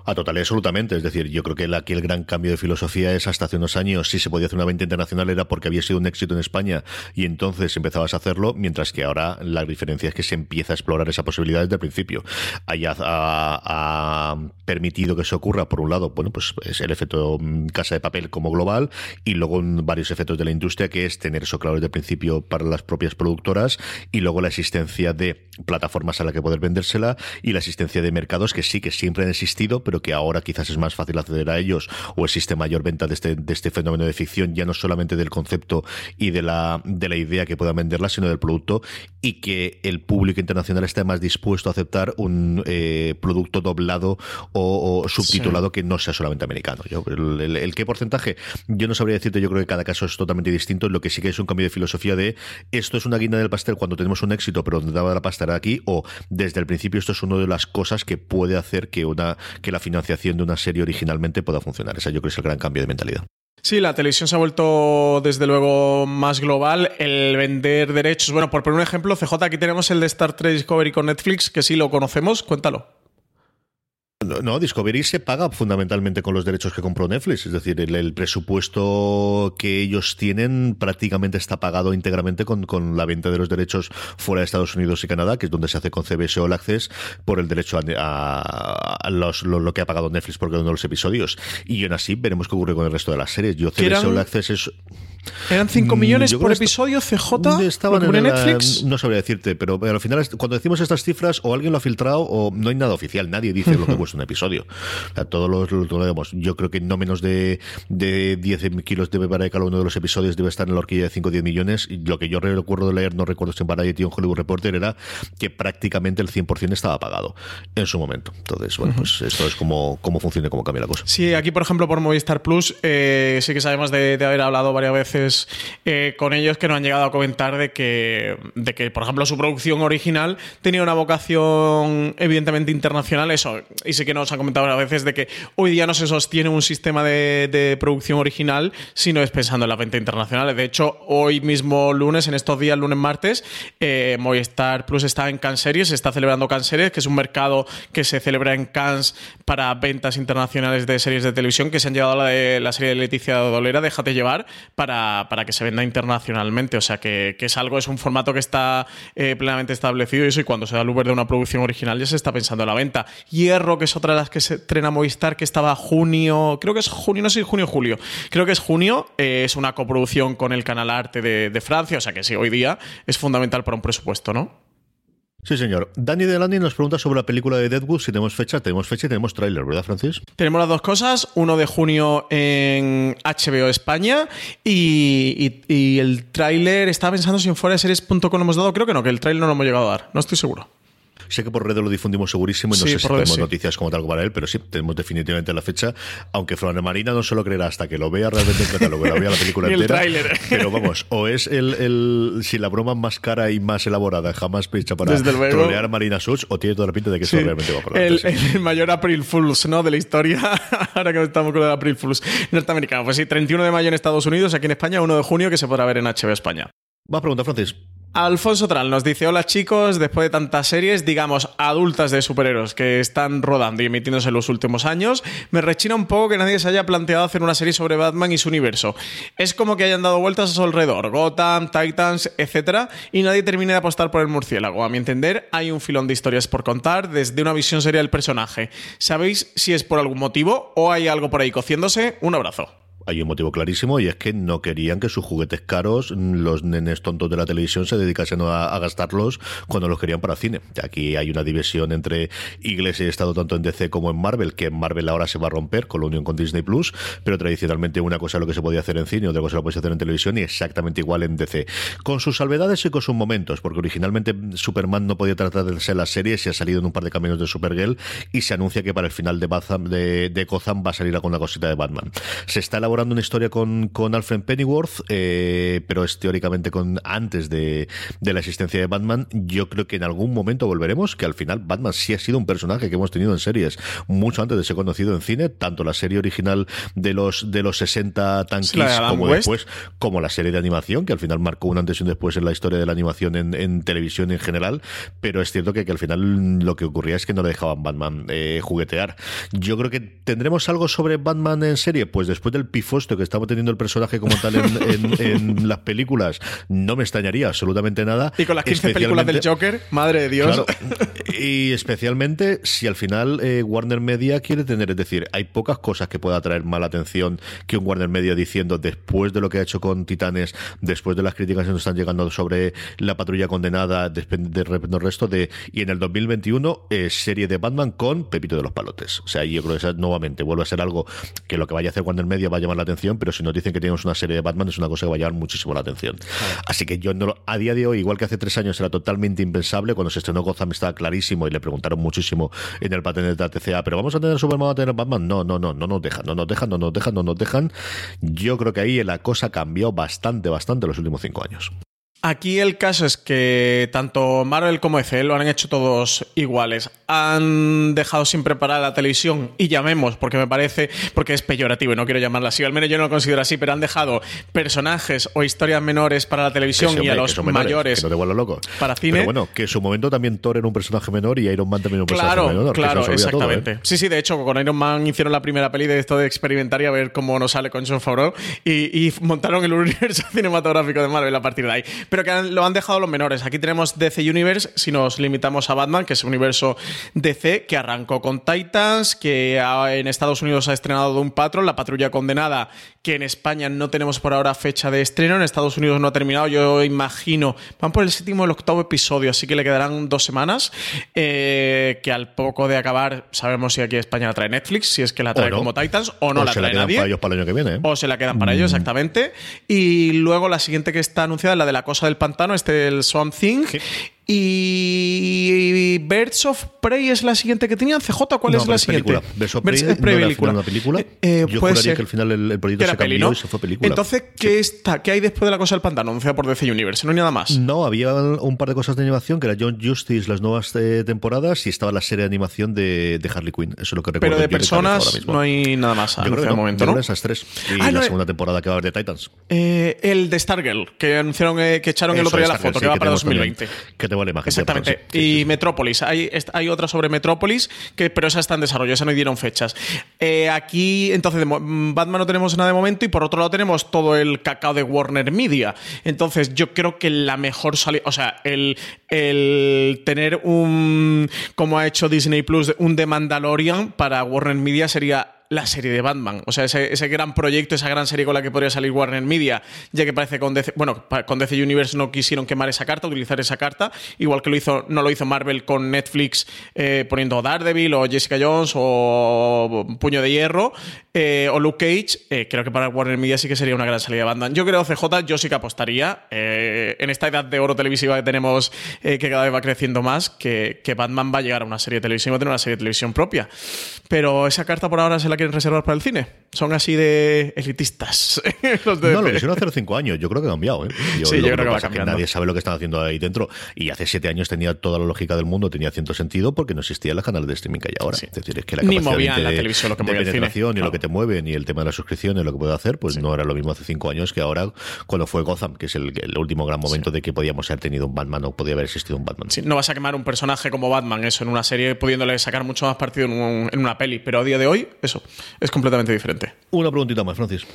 A total absolutamente. Es decir, yo creo que aquí el gran cambio de filosofía es hasta hace unos años, si se podía hacer una venta internacional era porque había sido un éxito en España y entonces empezabas a hacerlo, mientras que ahora la diferencia es que se empieza a explorar esa posibilidad desde el principio. Haya ha, permitido que eso ocurra, por un lado, bueno, pues es el efecto mm, casa de papel como global y luego varios efectos de la industria, que es tener eso claro desde el principio para las propias productoras y luego la existencia de plataformas a la que poder vendérsela y la existencia de mercados que sí que siempre han existido, pero que ahora quizás es más fácil acceder a ellos o existe mayor venta de este, de este fenómeno de ficción, ya no solamente del concepto y de la, de la idea que puedan venderla, sino del producto y que el público internacional esté más dispuesto a aceptar un eh, producto doblado o, o subtitulado que no sea solamente americano. Yo, el, el- el qué porcentaje, yo no sabría decirte, yo creo que cada caso es totalmente distinto, lo que sí que es un cambio de filosofía de esto es una guinda del pastel cuando tenemos un éxito, pero donde daba la pasta era aquí, o desde el principio esto es una de las cosas que puede hacer que una que la financiación de una serie originalmente pueda funcionar. Esa yo creo que es el gran cambio de mentalidad. Sí, la televisión se ha vuelto desde luego más global. El vender derechos. Bueno, por poner un ejemplo, CJ, aquí tenemos el de Star Trek Discovery con Netflix, que sí lo conocemos. Cuéntalo. No, Discovery se paga fundamentalmente con los derechos que compró Netflix. Es decir, el, el presupuesto que ellos tienen prácticamente está pagado íntegramente con, con la venta de los derechos fuera de Estados Unidos y Canadá, que es donde se hace con CBS All Access, por el derecho a, a- a los- lo, lo que ha pagado Netflix por cada uno de los episodios. Y aún así, veremos qué ocurre con el resto de las series. Yo, CBS All Access es. ¿Eran 5 Mm, millones por episodio, CJ? Estaban ¿Lo pone en la- Netflix? no sabría decirte, pero al final, cuando decimos estas cifras, o alguien lo ha filtrado o no hay nada oficial. Nadie dice lo que <laughs> cuesta un episodio. O sea, todos los, lo, lo vemos. Yo creo que no menos de, de 10 kilos de para cada uno de los episodios debe estar en la horquilla de 5 o 10 millones. Y lo que yo recuerdo de leer, no recuerdo si en Variety o en Hollywood Reporter, era que prácticamente el 100% estaba pagado en su momento. Entonces, bueno, pues esto es como, cómo funciona y cómo cambia la cosa. Sí, aquí por ejemplo por Movistar Plus, eh, sí que sabemos de, de haber hablado varias veces eh, con ellos que nos han llegado a comentar de que, de que, por ejemplo, su producción original tenía una vocación evidentemente internacional, eso, y sí que nos han comentado varias veces de que hoy día no se sostiene un sistema de, producción original, sino es pensando en la venta internacional. De hecho, hoy mismo lunes, en estos días, lunes, martes, eh, Movistar Plus está en Cannes Series, está celebrando Cannes que es un mercado que se celebra en Cannes para ventas internacionales de series de televisión, que se han llevado a la, de, la serie de Leticia Dolera, Déjate llevar, para, para que se venda internacionalmente. O sea, que, es algo, es un formato que está eh, plenamente establecido y eso, y cuando se da luz verde a una producción original ya se está pensando en la venta. Hierro, que es otra de las que se estrena Movistar, que estaba junio, creo que es junio, no sé si junio o julio, creo que es junio, eh, es una coproducción con el Canal Arte de, de Francia, o sea que sí, hoy día es fundamental para un presupuesto, ¿no? Sí, señor. Dani Delany nos pregunta sobre la película de Deadwood, si tenemos fecha. Tenemos fecha y tenemos tráiler, ¿verdad, Francis? Tenemos las dos cosas, uno de junio en HBO España y el tráiler, estaba pensando si en fuera de series.com lo hemos dado, creo que no, que el tráiler no lo hemos llegado a dar, no estoy seguro. Sé que por redes lo difundimos segurísimo y no Sí, sé si tenemos sí. noticias como tal para él, pero sí, tenemos definitivamente la fecha, aunque Flor Marina no se lo creerá hasta que lo vea realmente en catálogo, lo vea la película <laughs> el entera. Pero vamos, o es el, el- si la broma más cara y más elaborada jamás hecha para trolear a Marina Such, o tiene toda la pinta de que eso realmente va por el, delante. sí. el mayor April Fools, ¿no? De la historia. <laughs> Ahora que estamos con el April Fools norteamericano. Pues sí, 31 de mayo en Estados Unidos, aquí en España, 1 de junio, que se podrá ver en HBO España. Más preguntas, Francis. Alfonso Tral nos dice, hola chicos, después de tantas series, digamos, adultas de superhéroes que están rodando y emitiéndose en los últimos años, me rechina un poco que nadie se haya planteado hacer una serie sobre Batman y su universo. Es como que hayan dado vueltas a su alrededor, Gotham, Titans, etc. Y nadie termine de apostar por el murciélago. A mi entender, hay un filón de historias por contar desde una visión seria del personaje. ¿Sabéis si es por algún motivo o hay algo por ahí cociéndose? Un abrazo. Hay un motivo clarísimo y es que no querían que sus juguetes caros, los nenes tontos de la televisión, se dedicasen a, gastarlos cuando los querían para cine. Aquí hay una división entre Iglesia y Estado tanto en DC como en Marvel, que en Marvel ahora se va a romper con la unión con Disney Plus, pero tradicionalmente una cosa es lo que se podía hacer en cine, otra cosa lo puedes hacer en televisión y exactamente igual en DC. Con sus salvedades y con sus momentos, porque originalmente Superman no podía tratar de ser la serie, se ha salido en un par de caminos de Supergirl y se anuncia que para el final de, Batham, de, de va a salir con una cosita de Batman. Se está elaborando una historia con, con Alfred Pennyworth, eh, pero es teóricamente con antes de, de la existencia de Batman. Yo creo que en algún momento volveremos, que al final Batman sí ha sido un personaje que hemos tenido en series mucho antes de ser conocido en cine, tanto la serie original de los de los 60 Tan Sí, la de Kiss Adam como West. después, como la serie de animación, que al final marcó un antes y un después en la historia de la animación en, en televisión en general, pero es cierto que, que al final lo que ocurría es que no le dejaban Batman eh, juguetear. Yo creo que tendremos algo sobre Batman en serie, pues después del pifosto que estaba teniendo el personaje como tal en, en- en <laughs> las películas, no me extrañaría absolutamente nada. Y con las 15 películas del Joker, madre de Dios. Claro. Y especialmente si al final eh, Warner Media quiere tener, es decir, hay pocas cosas que pueda atraer mala atención que un Warner Media diciendo después de lo que ha hecho con Titanes, después de las críticas que nos están llegando sobre la patrulla condenada, de repente el resto de y en el 2021 eh, serie de Batman con Pepito de los Palotes. O sea, yo creo que esa nuevamente vuelve a ser algo que lo que vaya a hacer Warner Media va a llamar la atención, pero si nos dicen que tenemos una serie de Batman es una cosa que va a llamar muchísimo la atención. Así que yo no lo- a día de hoy, igual que hace tres años era totalmente impensable, cuando se estrenó Gotham estaba clarísimo y le preguntaron muchísimo en el patente de la TCA, pero vamos a tener Superman, vamos a tener Batman. No, no, no, no nos dejan, no nos dejan, no nos dejan, no nos dejan. Yo creo que ahí la cosa cambió bastante, bastante en los últimos cinco años. Aquí el caso es que tanto Marvel como EC lo han hecho todos iguales. Han dejado sin preparar la televisión y llamemos, porque me parece, porque es peyorativo y no quiero llamarla así, al menos yo no lo considero así, pero han dejado personajes o historias menores para la televisión y a los menores, mayores. Que no te vuelvos loco. para cine. Pero bueno, que en su momento también Thor era un personaje menor y Iron Man también era un personaje Claro, menor. claro, todo, ¿eh? exactamente. Sí, sí, de hecho, con Iron Man hicieron la primera peli de esto de experimentar y a ver cómo nos sale con John Favreau y, y montaron el universo <laughs> cinematográfico de Marvel a partir de ahí. Pero que lo han dejado los menores. Aquí tenemos DC Universe, si nos limitamos a Batman, que es un universo DC que arrancó con Titans, que en Estados Unidos ha estrenado Doom Patrol, la patrulla condenada, que en España no tenemos por ahora fecha de estreno, en Estados Unidos no ha terminado, yo imagino, van por el séptimo o el octavo episodio, así que le quedarán dos semanas, eh, que al poco de acabar sabemos si aquí España la trae Netflix, si es que la trae no. como Titans, o no O la se la trae quedan nadie. para ellos para el año que viene. ¿eh? O se la quedan para ellos, exactamente. Y luego la siguiente que está anunciada es la de la cosa del pantano, este el Swamp Thing. Y Birds of Prey es la siguiente que tenían. CJ, ¿cuál No, es la es siguiente? película. Birds Prey of Prey no película. final una película. Eh, eh, Yo puede juraría ser. que al final el, el proyecto Que se peli, cambió ¿no? y se fue película. Entonces, ¿qué, está, ¿qué hay después de la cosa del pantano? Anunciada por DC Universe, no hay nada más. No, había un par de cosas de animación que era John Justice, las nuevas eh, temporadas, y estaba la serie de animación de, de Harley Quinn. Eso es lo que recuerdo. Pero de personas no hay nada más Yo creo que no, de momento, ¿no? que esas tres. Y Ah, la segunda temporada que va a haber de Titans. Eh, el de Stargirl, que anunciaron eh, que echaron el otro día la foto, que va para tenemos también. 2020. Imagen. Exactamente. sí, y Metrópolis. Hay, hay otra sobre Metrópolis, que, pero esa está en desarrollo, esa no dieron fechas. Eh, aquí, entonces, mm, Batman no tenemos nada de momento y por otro lado tenemos todo el cacao de Warner Media. Entonces, yo creo que la mejor salida, o sea, el, el tener un, como ha hecho Disney Plus, un The Mandalorian para Warner Media sería la serie de Batman. O sea, ese, ese, gran proyecto, esa gran serie con la que podría salir Warner Media, ya que parece que con DC, bueno, con DC Universe no quisieron quemar esa carta, utilizar esa carta, igual que lo hizo, no lo hizo Marvel con Netflix eh, poniendo Daredevil o Jessica Jones o Puño de Hierro eh, o Luke Cage. Eh, creo que para Warner Media sí que sería una gran salida de Batman. Yo creo, CJ, yo sí que apostaría en esta edad de oro televisiva que tenemos, que cada vez va creciendo más, que, que Batman va a llegar a una serie de televisión, va a tener una serie de televisión propia. Pero esa carta por ahora se la quieren reservar para el cine. Son así de elitistas. <laughs> los de no, lo quisieron hace cinco años. Yo creo que ha cambiado. ¿eh? Yo, sí, yo creo que, va cambiando. nadie sabe lo que están haciendo ahí dentro. Y hace siete años tenía toda la lógica del mundo, tenía cierto sentido porque no existían los canales de streaming que hay ahora. Es decir, es que la ni movían la televisión lo que el lo que te mueve, ni el tema de las suscripciones, lo que puede hacer, pues no era lo mismo hace cinco años que ahora cuando fue Gotham, que es el, último gran momento de que podíamos haber tenido un Batman o podía haber existido un Batman. no vas a quemar un personaje como Batman, eso, en una serie, pudiéndole sacar mucho más partido en, en una peli. Pero a día de hoy, eso, es completamente diferente. Una preguntita más, Francis.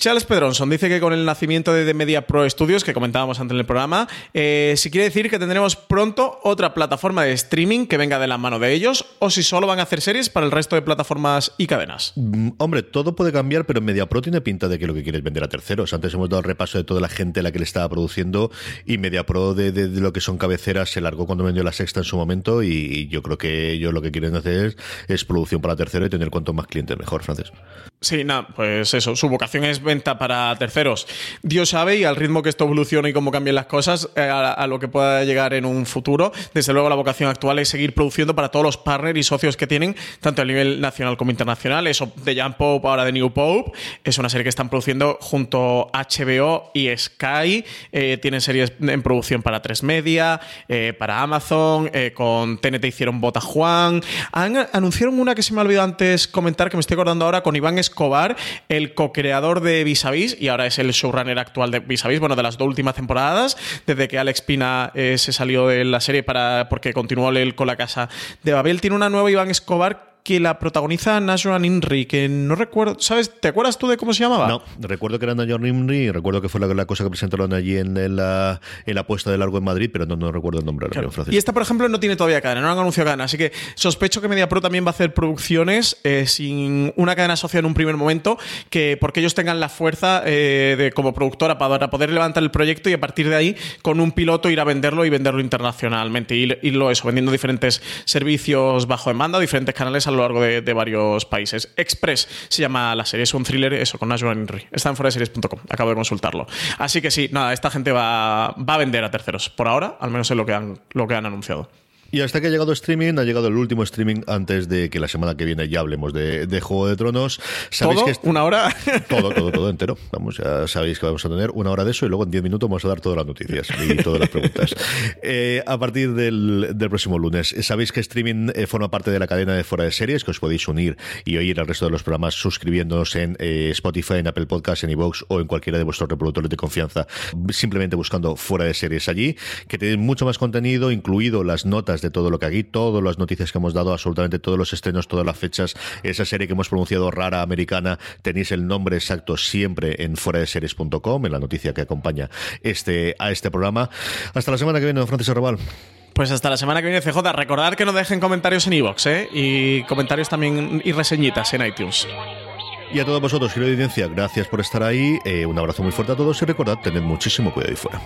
Charles Pedronson dice que con el nacimiento de Media Pro Studios, que comentábamos antes en el programa, eh, si quiere decir que tendremos pronto otra plataforma de streaming que venga de la mano de ellos, o si solo van a hacer series para el resto de plataformas y cadenas. Mm, hombre, todo puede cambiar, pero Media Pro tiene pinta de que lo que quiere es vender a terceros. Antes hemos dado el repaso de toda la gente a la que le estaba produciendo, y Media Pro de, lo que son cabeceras se largó cuando vendió la sexta en su momento, y, yo creo que ellos lo que quieren hacer es, producción para tercero y tener cuanto más clientes mejor, Francis. Sí, nada, pues eso, su vocación es venta para terceros. Dios sabe y al ritmo que esto evoluciona y cómo cambian las cosas, eh, a, lo que pueda llegar en un futuro. Desde luego la vocación actual es seguir produciendo para todos los partners y socios que tienen, tanto a nivel nacional como internacional. Eso de Jan Pope, ahora de New Pope, es una serie que están produciendo junto HBO y Sky. Eh, tienen series en producción para Tres Media, eh, para Amazon, con TNT hicieron Bota Juan. anunciaron una que se me ha olvidado antes comentar, que me estoy acordando ahora, con Iván Escobar, el co-creador de Vis a Vis, y ahora es el showrunner actual de Vis a Vis, bueno, de las dos últimas temporadas, desde que Alex Pina eh, se salió de la serie para porque continuó con la casa de Babel. Tiene una nueva Iván Escobar que la protagoniza Najwa Nimri, que no recuerdo, ¿sabes? ¿Te acuerdas tú de cómo se llamaba? No, recuerdo que era Najwa Nimri y recuerdo que fue la, cosa que presentaron allí en, la, en la puesta de largo en Madrid, pero no, recuerdo el nombre. Y esta, por ejemplo, no tiene todavía cadena, no han anunciado cadena, así que sospecho que MediaPro también va a hacer producciones eh, sin una cadena social en un primer momento, que porque ellos tengan la fuerza eh, de, como productora para, poder levantar el proyecto y a partir de ahí, con un piloto, ir a venderlo y venderlo internacionalmente. Y, y lo eso, vendiendo diferentes servicios bajo demanda, diferentes canales a lo largo de, varios países. Express se llama la serie, es un thriller, eso, con Najwa Henry. Está en foraseries.com, acabo de consultarlo. Así que sí, nada, esta gente va, va a vender a terceros. Por ahora, al menos es lo que han, lo que han anunciado. Y hasta que ha llegado streaming, ha llegado el último streaming antes de que la semana que viene ya hablemos de, Juego de Tronos. ¿Sabéis ¿Todo? Que ¿Una hora? <laughs> Todo, todo, todo entero. Vamos, ya sabéis que vamos a tener una hora de eso y luego en 10 minutos vamos a dar todas las noticias y todas las preguntas. <laughs> Eh, a partir del, próximo lunes, sabéis que streaming eh, forma parte de la cadena de fuera de series, que os podéis unir y oír al resto de los programas suscribiéndonos en eh, Spotify, en Apple Podcasts, en iVoox o en cualquiera de vuestros reproductores de confianza, simplemente buscando fuera de series allí, que tenéis mucho más contenido, incluido las notas de todo lo que aquí todas las noticias que hemos dado, absolutamente todos los estrenos, todas las fechas, esa serie que hemos pronunciado rara americana, tenéis el nombre exacto siempre en fuera de series.com, en la noticia que acompaña este, a este programa. Hasta la semana que viene, don Francisco Robal. Pues hasta la semana que viene, CJ. Recordad que nos dejen comentarios en iVoox, ¿eh? Y comentarios también y reseñitas en iTunes. Y a todos vosotros, quiero evidencia, gracias por estar ahí. Eh, un abrazo muy fuerte a todos y recordad, tened muchísimo cuidado ahí fuera.